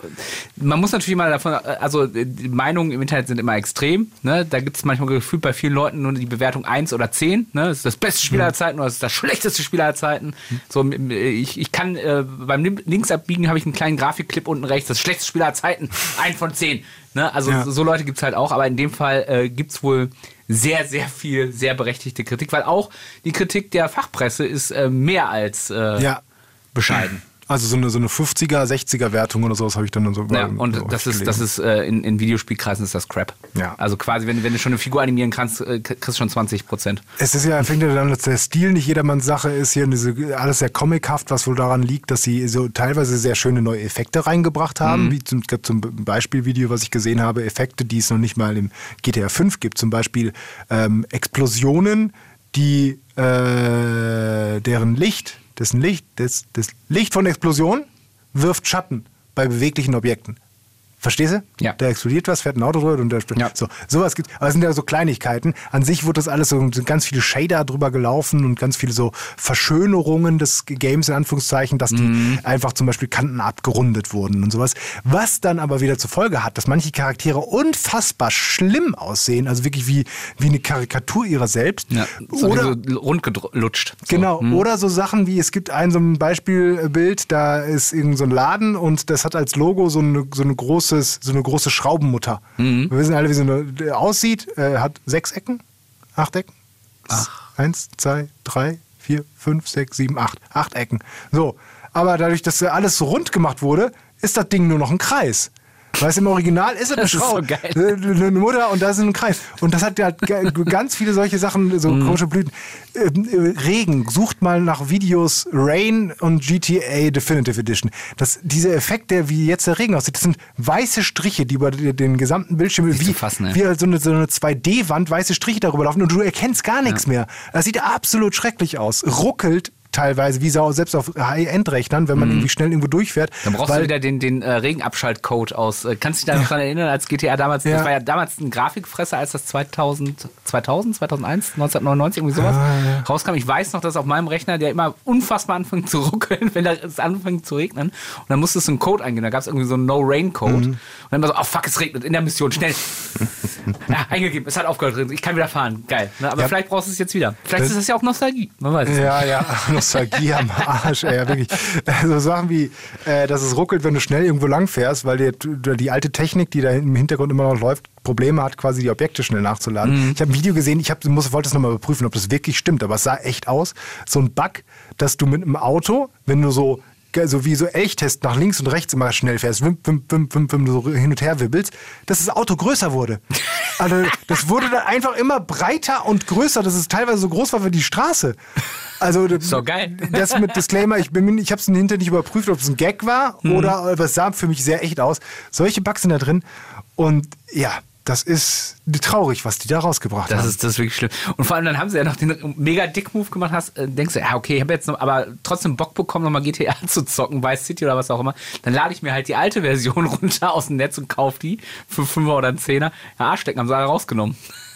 Man muss natürlich mal davon, also äh, die Meinungen im Internet sind immer extrem. Ne? Da gibt es manchmal gefühlt bei vielen Leuten nur die Bewertung 1 oder 10. Ne? Das ist das beste Spiel aller Zeiten oder das ist das schlechteste Spiel aller Zeiten. So, m- ich, ich kann äh, beim Linksabbiegen habe ich einen kleinen Grafikclip unten rechts, das schlechteste Spiel aller Zeiten, *laughs* ein von 10. Ne? Also Ja. so Leute gibt es halt auch, aber in dem Fall äh, gibt es wohl sehr, sehr viel, sehr berechtigte Kritik, weil auch die Kritik der Fachpresse ist äh, mehr als äh, Ja. bescheiden. Also so eine, so eine 50er, 60er Wertung oder sowas habe ich dann so Ja, so und das ist, das ist äh, in, in Videospielkreisen ist das Crap. Ja. Also quasi, wenn, wenn du schon eine Figur animieren kannst, äh, kriegst du schon 20 Prozent. Es ist ja, fängt ja dann, dass der Stil nicht jedermanns Sache ist hier, diese, alles sehr comichaft, was wohl daran liegt, dass sie so teilweise sehr schöne neue Effekte reingebracht haben, wie zum, zum Beispielvideo, was ich gesehen habe, Effekte, die es noch nicht mal im GTA 5 gibt, zum Beispiel ähm, Explosionen, die äh, deren Licht, dessen Licht, das, das Licht von Explosionen wirft Schatten bei beweglichen Objekten. Verstehst du? Ja. Da explodiert was, fährt ein Auto drüber und da Ja. so, sowas gibt Aber es sind ja so Kleinigkeiten. An sich wurde das alles so, sind ganz viele Shader drüber gelaufen und ganz viele so Verschönerungen des Games in Anführungszeichen, dass Mhm. die einfach zum Beispiel Kanten abgerundet wurden und sowas. Was dann aber wieder zur Folge hat, dass manche Charaktere unfassbar schlimm aussehen, also wirklich wie, wie eine Karikatur ihrer selbst. Ja, so Oder so rundgelutscht. So. Genau, oder so Sachen wie, es gibt ein so ein Beispielbild, da ist irgend so ein Laden und das hat als Logo so eine, so eine, großes, so eine große Schraubenmutter. Wir wissen alle, wie so eine aussieht, äh, hat sechs Ecken, acht Ecken. Eins, zwei, drei, vier, fünf, sechs, sieben, acht. Acht Ecken. So, aber dadurch, dass alles so rund gemacht wurde, ist das Ding nur noch ein Kreis. Weißt du, im Original ist es eine Das ist so. Eine Mutter und da ist ein Kreis. Und das hat ja ganz viele solche Sachen, so Mhm. komische Blüten. Ähm, äh, Regen, sucht mal nach Videos Rain und GTA Definitive Edition. Das, diese Effekte, wie jetzt der Regen aussieht, das sind weiße Striche, die über den gesamten Bildschirm, Nicht wie, fassen, wie halt so eine, so eine 2D-Wand, weiße Striche darüber laufen und du erkennst gar nichts mehr. Das sieht absolut schrecklich aus. Ruckelt teilweise, wie sau- selbst auf High-End-Rechnern, wenn man irgendwie schnell irgendwo durchfährt. Mhm. Dann brauchst weil, du wieder den, den äh, Regenabschaltcode aus. Äh, kannst du dich da noch dran erinnern, als GTA damals, Ja. das war ja damals ein Grafikfresser, als das 2000, 2000 2001, 1999, irgendwie sowas Ah, rauskam. Ich weiß noch, dass auf meinem Rechner der immer unfassbar anfängt zu ruckeln, *laughs* wenn da- es anfängt zu regnen. Und dann musstest du einen Code eingeben. Da gab es irgendwie so einen No-Rain-Code. Mhm. Und dann immer so, oh fuck, es regnet in der Mission, schnell. *laughs* ja, eingegeben, es hat aufgehört, ich kann wieder fahren. Geil. Ne? Aber Ja. vielleicht brauchst du es jetzt wieder. Vielleicht Das- ist das ja auch Nostalgie. Man weiß es nicht. Ja, ja, *laughs* Nostalgie am Arsch, ey, ja, wirklich. So Sachen wie, äh, dass es ruckelt, wenn du schnell irgendwo lang fährst, weil die, die alte Technik, die da im Hintergrund immer noch läuft, Probleme hat, quasi die Objekte schnell nachzuladen. Ich habe ein Video gesehen, ich hab, muss, wollte es nochmal überprüfen, ob das wirklich stimmt, aber es sah echt aus. So ein Bug, dass du mit einem Auto, wenn du so so wie so Elchtest nach links und rechts immer schnell fährst, wim, wim, wim, wim, wim, so hin und her wibbelst, dass das Auto größer wurde. *laughs* Also das wurde dann einfach immer breiter und größer, dass es teilweise so groß war wie die Straße. Also So geil. das mit *laughs* Disclaimer, ich, bin ich habe es hinterher nicht überprüft, ob es ein Gag war Mhm. oder aber es sah für mich sehr echt aus. Solche Bugs sind da drin und ja, das ist traurig, was die da rausgebracht Das haben. ist, das ist wirklich schlimm. Und vor allem dann haben sie ja noch den mega Dick-Move gemacht, hast, äh, denkst du, ja, okay, ich habe jetzt noch, aber trotzdem Bock bekommen, nochmal GTA *laughs* zu zocken, Vice City oder was auch immer. Dann lade ich mir halt die alte Version *laughs* runter aus dem Netz und kaufe die für 5 oder einen Zehner. Ja, Arschstecken haben sie alle rausgenommen.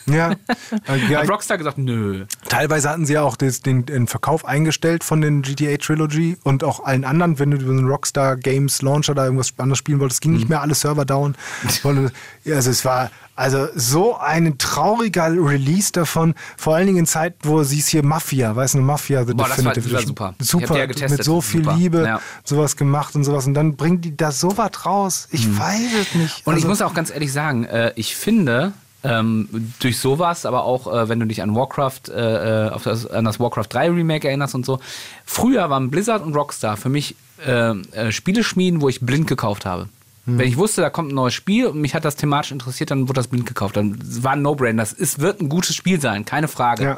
Ja. *laughs* Äh, ja, Hat Rockstar gesagt, nö. Teilweise hatten sie ja auch das, den, den Verkauf eingestellt von den GTA Trilogy und auch allen anderen, wenn du über den Rockstar Games Launcher da irgendwas anderes spielen wolltest, ging Mhm. nicht mehr alle Server down. Also es war also so ein trauriger Release davon, vor allen Dingen in Zeiten, wo sie es hier Mafia, weißt du, Mafia The Boah, das war- Definitive das war super. Ich Super, die ja getestet. mit so viel Super. Liebe Ja. sowas gemacht und sowas und dann bringen die da sowas raus. Ich weiß es nicht. Und ich Also- muss auch ganz ehrlich sagen, äh, ich finde, ähm, durch sowas, aber auch äh, wenn du dich an Warcraft, äh, äh, das, an das Warcraft 3 Remake erinnerst und so, früher waren Blizzard und Rockstar für mich äh, äh, Spieleschmieden, wo ich blind gekauft habe. Hm. Wenn ich wusste, da kommt ein neues Spiel und mich hat das thematisch interessiert, dann wurde das blind gekauft. Dann war ein No-Brainer. Das ist, wird ein gutes Spiel sein, keine Frage. Ja.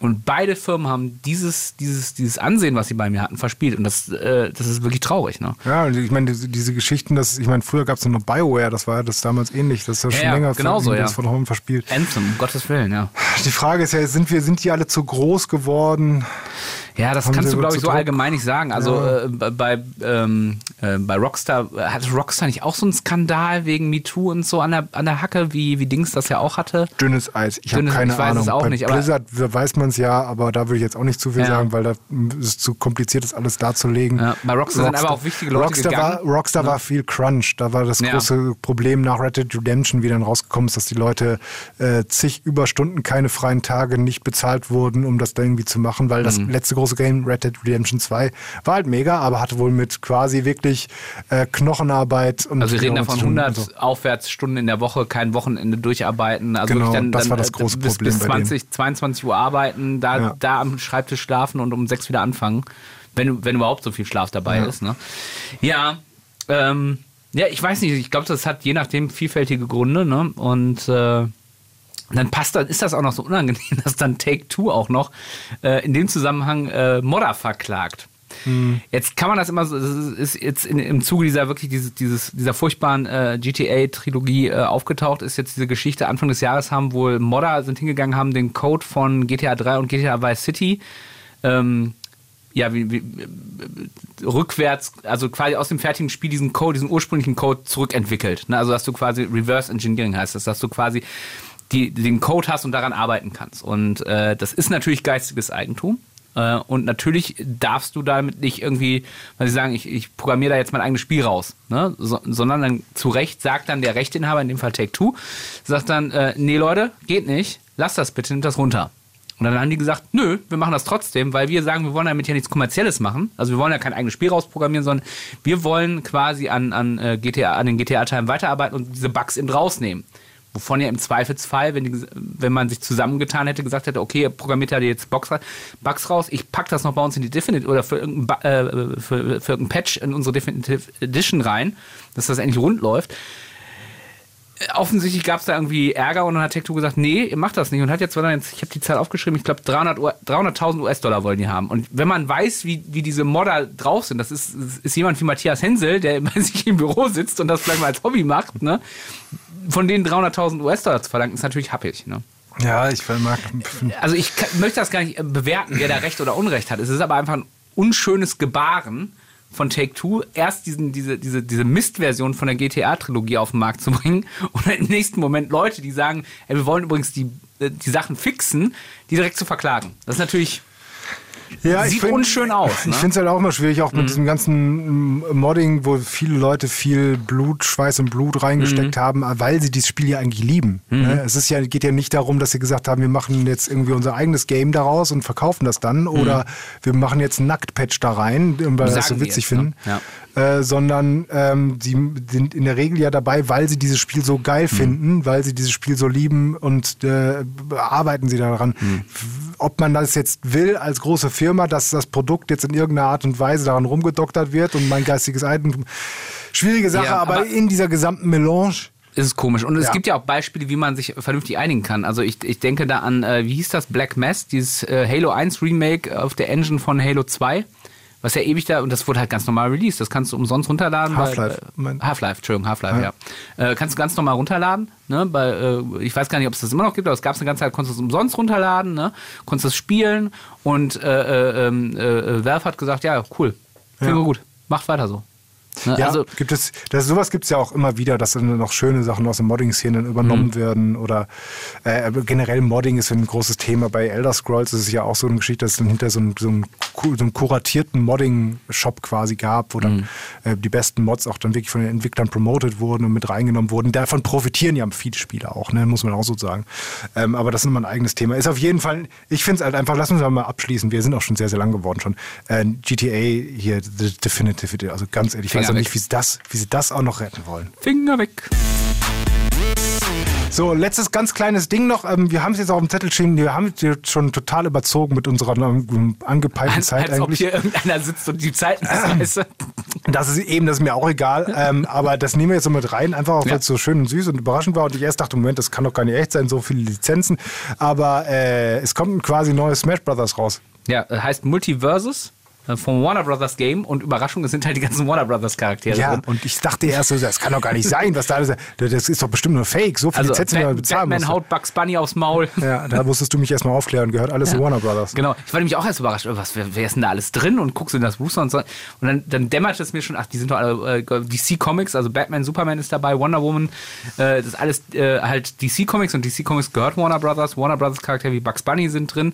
Und beide Firmen haben dieses, dieses, dieses Ansehen, was sie bei mir hatten, verspielt. Und das, äh, das ist wirklich traurig. Ne? Ja, und ich meine, diese, diese Geschichten, das, ich meine, früher gab es ja noch BioWare, das war das damals ähnlich, das ist ja schon Ja, länger genauso, ver- ja. das von Home verspielt. Anthem, um Gottes Willen, ja. Die Frage ist ja, sind wir, sind die alle zu groß geworden? Ja, das kannst du, glaube ich, so Druck? allgemein nicht sagen. Also äh, bei, ähm, äh, bei Rockstar, äh, hatte Rockstar nicht auch so einen Skandal wegen MeToo und so an der, an der Hacke, wie, wie Dings das ja auch hatte? Dünnes Eis. Ich habe keine ich weiß Ahnung. es auch Bei nicht, Blizzard weiß man es ja, aber da würde ich jetzt auch nicht zu viel Ja. sagen, weil da ist es zu kompliziert, das alles darzulegen. Ja, bei Rockstar sind aber auch wichtige Leute Rockstar gegangen. War, Rockstar war viel Crunch. Da war das Ja. große Problem nach Red Dead Redemption, wie dann rausgekommen ist, dass die Leute äh, zig Überstunden, keine freien Tage nicht bezahlt wurden, um das da irgendwie zu machen, weil Mhm. das letzte große Game, Red Dead Redemption 2, war halt mega, aber hatte wohl mit quasi wirklich äh, Knochenarbeit und Also wir reden da von Stunden 100 und so. Aufwärtsstunden in der Woche, kein Wochenende durcharbeiten. Also Genau, dann, das dann, war das äh, große bis, Problem bis bei denen. 20, 22 Uhr arbeiten, da, Ja. da am Schreibtisch schlafen und um 6 wieder anfangen, wenn, wenn überhaupt so viel Schlaf dabei Ja. ist. Ne? Ja, ähm, ja, ich weiß nicht, ich glaube, das hat je nachdem vielfältige Gründe. Ne? Und äh, dann passt dann, ist das auch noch so unangenehm, *laughs* dass dann Take Two auch noch äh, in dem Zusammenhang äh, Modder verklagt. Jetzt kann man das immer so, das ist jetzt in, im Zuge dieser wirklich dieses, dieses, dieser furchtbaren äh, GTA-Trilogie äh, aufgetaucht, ist jetzt diese Geschichte Anfang des Jahres haben wohl Modder sind hingegangen, haben den Code von GTA 3 und GTA Vice City ähm, ja, wie, wie, äh, rückwärts, also quasi aus dem fertigen Spiel diesen Code, diesen ursprünglichen Code zurückentwickelt. Ne? Also dass du quasi Reverse Engineering heißt das, dass du quasi die, den Code hast und daran arbeiten kannst. Und äh, das ist natürlich geistiges Eigentum. Äh, und natürlich darfst du damit nicht irgendwie, weil sie sagen, ich, ich programmiere da jetzt mein eigenes Spiel raus, ne? so, sondern dann zu Recht sagt dann der Rechteinhaber, in dem Fall Take Two, sagt dann, äh, nee Leute, geht nicht, lass das bitte, nimmt das runter. Und dann haben die gesagt, nö, wir machen das trotzdem, weil wir sagen, wir wollen damit ja nichts Kommerzielles machen. Also wir wollen ja kein eigenes Spiel rausprogrammieren, sondern wir wollen quasi an, an, äh, GTA, an den GTA-Teilen weiterarbeiten und diese Bugs eben rausnehmen. Wovon ja im Zweifelsfall, wenn, die, wenn man sich zusammengetan hätte, gesagt hätte, okay, programmiert ja jetzt Bugs, Bugs raus, ich pack das noch bei uns in die Definitive oder für irgendein, Bu- äh, für, für irgendein Patch in unsere Definitive Edition rein, dass das endlich rund läuft offensichtlich gab es da irgendwie Ärger und dann hat Tech2 gesagt, nee, ihr macht das nicht. Und hat jetzt, ich habe die Zahl aufgeschrieben, ich glaube 300 U- 300.000 US-Dollar wollen die haben. Und wenn man weiß, wie, wie diese Modder drauf sind, das ist, ist jemand wie Matthias Hensel, der *laughs* bei sich im Büro sitzt und das vielleicht mal als Hobby macht, ne? Von denen 300.000 US-Dollar zu verlangen, ist natürlich happig. Ne? Ja, ich mag. Also ich möchte das gar nicht äh, bewerten, wer da Recht oder Unrecht hat. Es ist aber einfach ein unschönes Gebaren von Take Two, erst diesen, diese, diese, diese Mistversion von der GTA-Trilogie auf den Markt zu bringen *laughs* und im nächsten Moment Leute, die sagen, ey, wir wollen übrigens die, äh, die Sachen fixen, die direkt zu verklagen. Das ist natürlich Ja, Sieht unschön aus, *laughs* Ich ne? finde es halt auch immer schwierig, auch mit diesem ganzen Modding, wo viele Leute viel Blut, Schweiß und Blut reingesteckt haben, weil sie dieses Spiel ja eigentlich lieben. Ne? Es ist ja, geht ja nicht darum, dass sie gesagt haben, wir machen jetzt irgendwie unser eigenes Game daraus und verkaufen das dann oder wir machen jetzt einen Nacktpatch da rein, weil wir das so witzig jetzt, ne? finden. Äh, sondern ähm, sie sind in der Regel ja dabei, weil sie dieses Spiel so geil finden, weil sie dieses Spiel so lieben und äh, arbeiten sie daran. Ob man das jetzt will als große Firma, dass das Produkt jetzt in irgendeiner Art und Weise daran rumgedoktert wird und mein geistiges Eigentum. Schwierige Sache, Ja, aber, aber- in dieser gesamten Melange. ist es komisch. Und es Ja. gibt ja auch Beispiele, wie man sich vernünftig einigen kann. Also ich, ich denke da an, äh, wie hieß das, Black Mass, dieses äh, Halo 1 Remake auf der Engine von Halo 2. Was ja ewig da, und das wurde halt ganz normal released. Das kannst du umsonst runterladen. Half-Life, äh, Half-Life, Entschuldigung, Half-Life, ja. Äh, kannst du ganz normal runterladen. Ne? Bei, äh, ich weiß gar nicht, ob es das immer noch gibt, aber es gab es eine ganze Zeit, konntest du es umsonst runterladen, ne? konntest es spielen. Und äh, äh, ähm, äh, Valve hat gesagt, ja, cool, finden Ja. wir gut, macht weiter so. Ne? Ja, Also, gibt es, das, sowas gibt es ja auch immer wieder, dass dann noch schöne Sachen aus der Modding-Szene übernommen Mhm. werden oder äh, generell Modding ist ein großes Thema. Bei Elder Scrolls ist es ja auch so eine Geschichte, dass es dann hinter so, ein, so, einen, so einen kuratierten Modding-Shop quasi gab, wo dann Mhm. äh, die besten Mods auch dann wirklich von den Entwicklern promoted wurden und mit reingenommen wurden. Davon profitieren ja viele Spieler auch, ne? muss man auch so sagen. Ähm, aber das ist immer ein eigenes Thema. Ist auf jeden Fall, ich finde es halt einfach, lass uns mal abschließen, wir sind auch schon sehr, sehr lang geworden schon. Äh, GTA hier, The Definitive, also ganz ehrlich, ich weiß Finger auch nicht, wie sie das, wie sie das auch noch retten wollen. Finger weg. So, letztes ganz kleines Ding noch. Ähm, wir haben es jetzt auf dem Zettel stehen. Wir haben es jetzt schon total überzogen mit unserer ähm, angepeilten Als, Zeit als ob eigentlich. hier irgendeiner sitzt und die Zeit nicht *clears throat* weiß. Das ist eben, das ist mir auch egal. ähm, aber das nehmen wir jetzt so mit rein, einfach auch weil Ja. es so schön und süß und überraschend war. Und ich erst dachte, Moment, das kann doch gar nicht echt sein, so viele Lizenzen. Aber äh, es kommt quasi neues Smash Brothers raus. Ja, heißt Multiversus äh, vom Warner Brothers Game und Überraschung, es sind halt die ganzen Warner Brothers Charaktere Ja, drin. und ich dachte erst so, das kann doch gar nicht sein, was da ist. Das ist doch bestimmt nur Fake. So viele Also man Bat bezahlen Batman musste. haut Bugs Bunny aufs Maul. Ja, da musstest du mich erstmal aufklären. Gehört alles zu Warner Brothers. Genau, ich war nämlich auch erst überrascht, was, wer, wer ist denn da alles drin und guckst du in das Booster und so. Und dann, dann dämmert es mir schon, ach, die sind doch alle äh, DC Comics, also Batman, Superman ist dabei, Wonder Woman, äh, das ist alles äh, halt DC Comics und DC Comics gehört Warner Brothers. Warner Brothers Charaktere wie Bugs Bunny sind drin.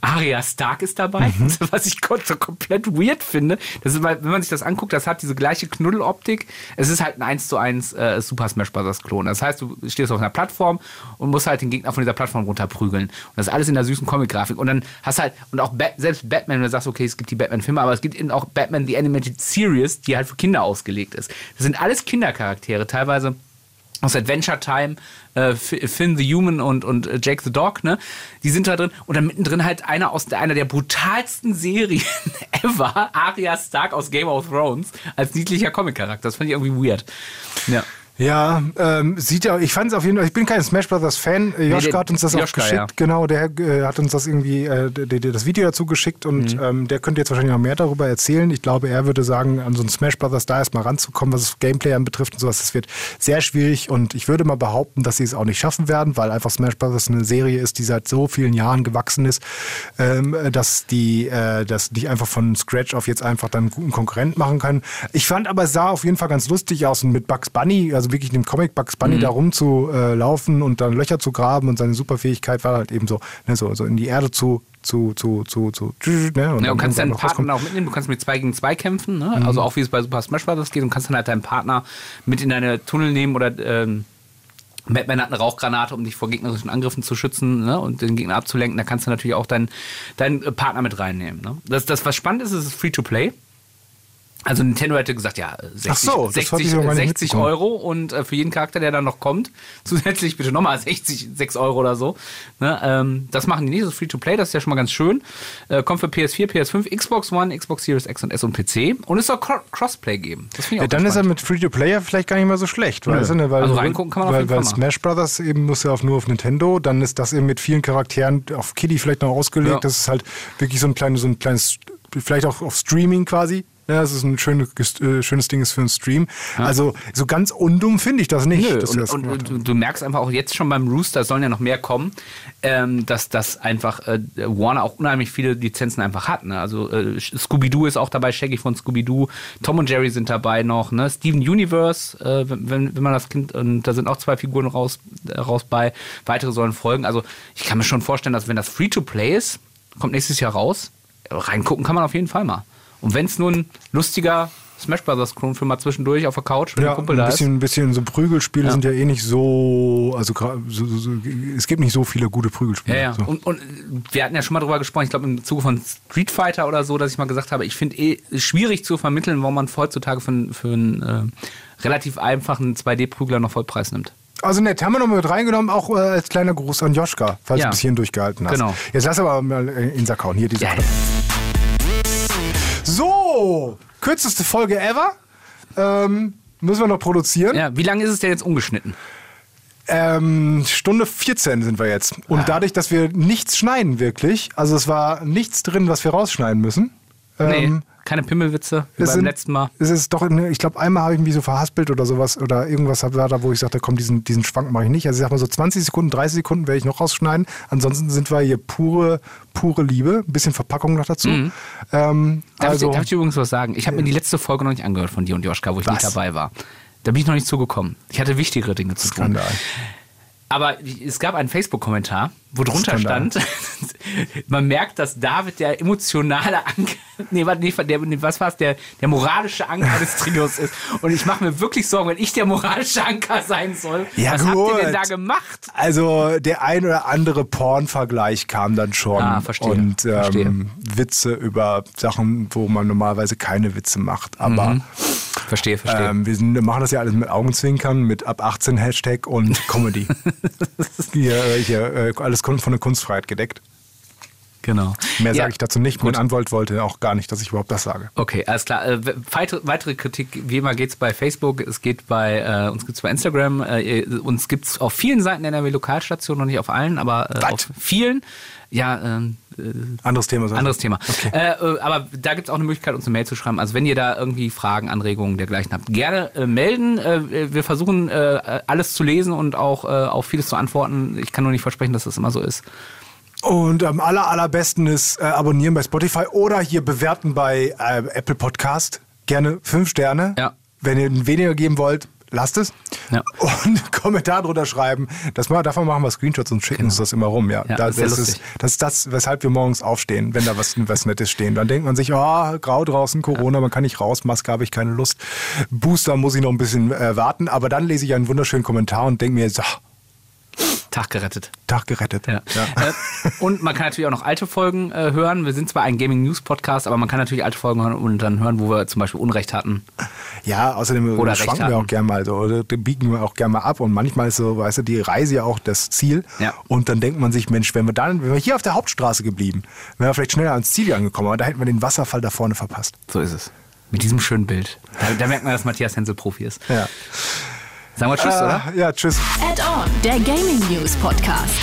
Arya Stark ist dabei, Mhm. *laughs* was ich ko- so komplett weird finde. Das ist, wenn man sich das anguckt, das hat diese gleiche Knuddeloptik. Es ist halt ein 1 zu 1 äh, Super Smash Bros. Klon. Das heißt, du stehst auf einer Plattform und musst halt den Gegner von dieser Plattform runterprügeln. Und das ist alles in der süßen Comic-Grafik. Und dann hast halt, und auch Bat selbst Batman, wenn du sagst, okay, es gibt die Batman-Filme, aber es gibt eben auch Batman The Animated Series, die halt für Kinder ausgelegt ist. Das sind alles Kindercharaktere, teilweise aus Adventure Time, äh, Finn the Human und, und äh, Jake the Dog, ne? Die sind da drin. Und dann mittendrin halt einer aus einer der brutalsten Serien *laughs* ever, Arya Stark aus Game of Thrones, als niedlicher Comic-Charakter. Das fand ich irgendwie weird. Ja. Ja, ähm, sieht ja, ich fand es auf jeden Fall, ich bin kein Smash Brothers Fan. Joschka hat uns das Joschka, auch geschickt, ja. genau, der äh, hat uns das irgendwie, äh, der, der, das Video dazu geschickt und Mhm. ähm, der könnte jetzt wahrscheinlich noch mehr darüber erzählen. Ich glaube, er würde sagen, an so ein Smash Brothers da erstmal ranzukommen, was das Gameplay anbetrifft und sowas, das wird sehr schwierig und ich würde mal behaupten, dass sie es auch nicht schaffen werden, weil einfach Smash Brothers eine Serie ist, die seit so vielen Jahren gewachsen ist, ähm, dass die äh, das nicht einfach von Scratch auf jetzt einfach dann einen guten Konkurrent machen können. Ich fand aber, es sah auf jeden Fall ganz lustig aus und mit Bugs Bunny, also wirklich dem Comic Bugs Mhm. Bunny da rumzulaufen und dann Löcher zu graben und seine Superfähigkeit war halt eben so, ne, so, so in die Erde zu zu, zu, zu, zu, ne, und Ja, du kannst deinen. Partner auch mitnehmen, du kannst mit 2 gegen 2 kämpfen, ne? Mhm. also auch wie es bei Super Smash Bros. geht und kannst dann halt deinen Partner mit in deine Tunnel nehmen oder ähm, Batman hat eine Rauchgranate, um dich vor gegnerischen Angriffen zu schützen ne? und den Gegner abzulenken. Da kannst du natürlich auch deinen, deinen äh, Partner mit reinnehmen. Ne? Das, das, was spannend ist, ist es ist Free-to-Play. Also Nintendo hätte gesagt, ja, 60, Ach so, das hatte ich 60, noch gar nicht 60 mitbekommen. Euro und äh, für jeden Charakter, der dann noch kommt, *laughs* zusätzlich bitte nochmal 60, 6 Euro oder so. Ne? Ähm, das machen die nicht, das ist Free-to-Play, das ist ja schon mal ganz schön. Äh, kommt für PS4, PS5, Xbox One, Xbox Series X und S und PC. Und es soll Cro- Crossplay geben. Das ich Ja, auch dann ist er mit Free-to-Player vielleicht gar nicht mal so schlecht. Du, ne? weil, Also reingucken kann man auf weil, jeden weil Fall mal. Smash Brothers eben muss ja auf, nur auf Nintendo, dann ist das eben mit vielen Charakteren auf Kiddie vielleicht noch ausgelegt. Ja. Das ist halt wirklich so ein kleines, so ein kleines, vielleicht auch auf Streaming quasi. Ja, es ein schönes, äh, schönes Ding ist für einen Stream. Also so ganz undumm finde ich das nicht. Nö, und, das und du, du merkst einfach auch jetzt schon beim Rooster, sollen ja noch mehr kommen, ähm, dass das einfach äh, Warner auch unheimlich viele Lizenzen einfach hat. Ne? Also äh, Scooby-Doo ist auch dabei, Shaggy von Scooby-Doo, Tom und Jerry sind dabei noch, ne? Steven Universe, äh, wenn- wenn, wenn man das Kind, und da sind auch zwei Figuren raus, äh, raus bei, weitere sollen folgen. Also ich kann mir schon vorstellen, dass wenn das Free-to-Play ist, kommt nächstes Jahr raus, reingucken kann man auf jeden Fall mal. Und wenn es nur ein lustiger Smash Brothers Klon für mal zwischendurch auf der Couch, wenn Ja, ein Kumpel ein da ist. bisschen, ein bisschen so Prügelspiele Ja. sind ja eh nicht so, also so, so, so, es gibt nicht so viele gute Prügelspiele. Ja, ja. So. Und, und wir hatten ja schon mal drüber gesprochen, ich glaube im Zuge von Street Fighter oder so, dass ich mal gesagt habe, ich finde eh schwierig zu vermitteln, warum man heutzutage für, einen- für einen äh, relativ einfachen 2D-Prügler noch Vollpreis nimmt. Also nett, haben wir noch mit reingenommen, auch äh, als kleiner Gruß an Joschka, falls Ja. du bis hierhin durchgehalten hast. Genau. Jetzt lass aber mal äh, in den Sack hauen. Hier diese Ja, Knopf. So, kürzeste Folge ever. Ähm, müssen wir noch produzieren. ja, wie lange ist es denn jetzt ungeschnitten? Ähm, Stunde 14 sind wir jetzt. Und Ah. dadurch, dass wir nichts schneiden wirklich, also es war nichts drin, was wir rausschneiden müssen. Nee, Ähm, keine Pimmelwitze, wie beim sind- letzten Mal. Es ist doch, ne, ich glaube, einmal habe ich mich so verhaspelt oder sowas oder irgendwas war da, wo ich sagte, komm, diesen, diesen Schwank mache ich nicht. Also ich sag mal so 20 Sekunden, 30 Sekunden werde ich noch rausschneiden. Ansonsten sind wir hier pure, pure Liebe. Ein bisschen Verpackung noch dazu. Ähm, Mhm. Darf, also, ich, darf ich übrigens was sagen? Ich habe mir die letzte Folge noch nicht angehört von dir und Joschka, wo ich Was? nicht dabei war. Da bin ich noch nicht zugekommen. Ich hatte wichtigere Dinge zu tun. Skandal. Aber es gab einen Facebook-Kommentar, wo drunter stand, *laughs* man merkt, dass David der emotionale Anker, *laughs* nee, warte, nee, der, nee, was war es, der, der moralische Anker des Trios ist. Und ich mache mir wirklich Sorgen, wenn ich der moralische Anker sein soll. Ja, was habt ihr denn gut. da gemacht? Also der ein oder andere Porn-Vergleich kam dann schon. Ah, verstehe, Und verstehe. ähm, Witze über Sachen, wo man normalerweise keine Witze macht. Aber Verstehe, verstehe. ähm, wir sind, machen das ja alles mit Augenzwinkern, mit ab 18 Hashtag und *laughs* Comedy. hier, äh, hier, äh, alles von der Kunstfreiheit gedeckt. genau. Mehr Ja, sage ich dazu nicht. gut. Mein Anwalt wollte auch gar nicht, dass ich überhaupt das sage. Okay, alles klar. Äh, weitere, Kritik, wie immer, geht's bei Facebook, es geht bei, äh, uns gibt's bei Instagram, äh, uns gibt's auf vielen Seiten der NRW Lokalstation, noch nicht auf allen, aber auf vielen. Ja, ähm, Anderes Thema. sonst. Anderes Thema. Okay. Äh, äh, aber da gibt es auch eine Möglichkeit, uns eine Mail zu schreiben. Also wenn ihr da irgendwie Fragen, Anregungen dergleichen habt, gerne äh, melden. Äh, wir versuchen äh, alles zu lesen und auch äh, auf vieles zu antworten. Ich kann nur nicht versprechen, dass das immer so ist. Und am aller, allerbesten ist äh, abonnieren bei Spotify oder hier bewerten bei äh, Apple Podcast. Gerne fünf Sterne. Ja. Wenn ihr weniger geben wollt, lasst es. Ja. Und *laughs* Kommentar drunter schreiben. Das mal, davon machen wir Screenshots und schicken uns das immer rum. Ja, Ja, da, ist das, lustig. ist, das ist das, weshalb wir morgens aufstehen, wenn da was, was Nettes stehen. Dann denkt man sich, oh, grau draußen, Corona, man kann nicht raus, Maske habe ich keine Lust. Booster muss ich noch ein bisschen äh, warten. Aber dann lese ich einen wunderschönen Kommentar und denke mir, so, Tag gerettet. Tag gerettet. Ja. Äh, und man kann natürlich auch noch alte Folgen äh, hören. Wir sind zwar ein Gaming News Podcast, aber man kann natürlich alte Folgen hören und dann hören, wo wir zum Beispiel Unrecht hatten. Ja, außerdem Oder recht schwanken wir hatten. auch gerne mal so, oder biegen wir auch gerne mal ab und manchmal ist so, weißt du, die Reise ja auch das Ziel. Ja. Und dann denkt man sich, Mensch, wenn wir dann, wenn wir hier auf der Hauptstraße geblieben, wären wir vielleicht schneller ans Ziel angekommen, aber da hätten wir den Wasserfall da vorne verpasst. So ist es. Mit diesem schönen Bild. Da, da merkt man, dass Matthias Hensel Profi ist. Ja. Sagen wir Tschüss, oder? Ah, ja, tschüss. Add-on, der Gaming News Podcast.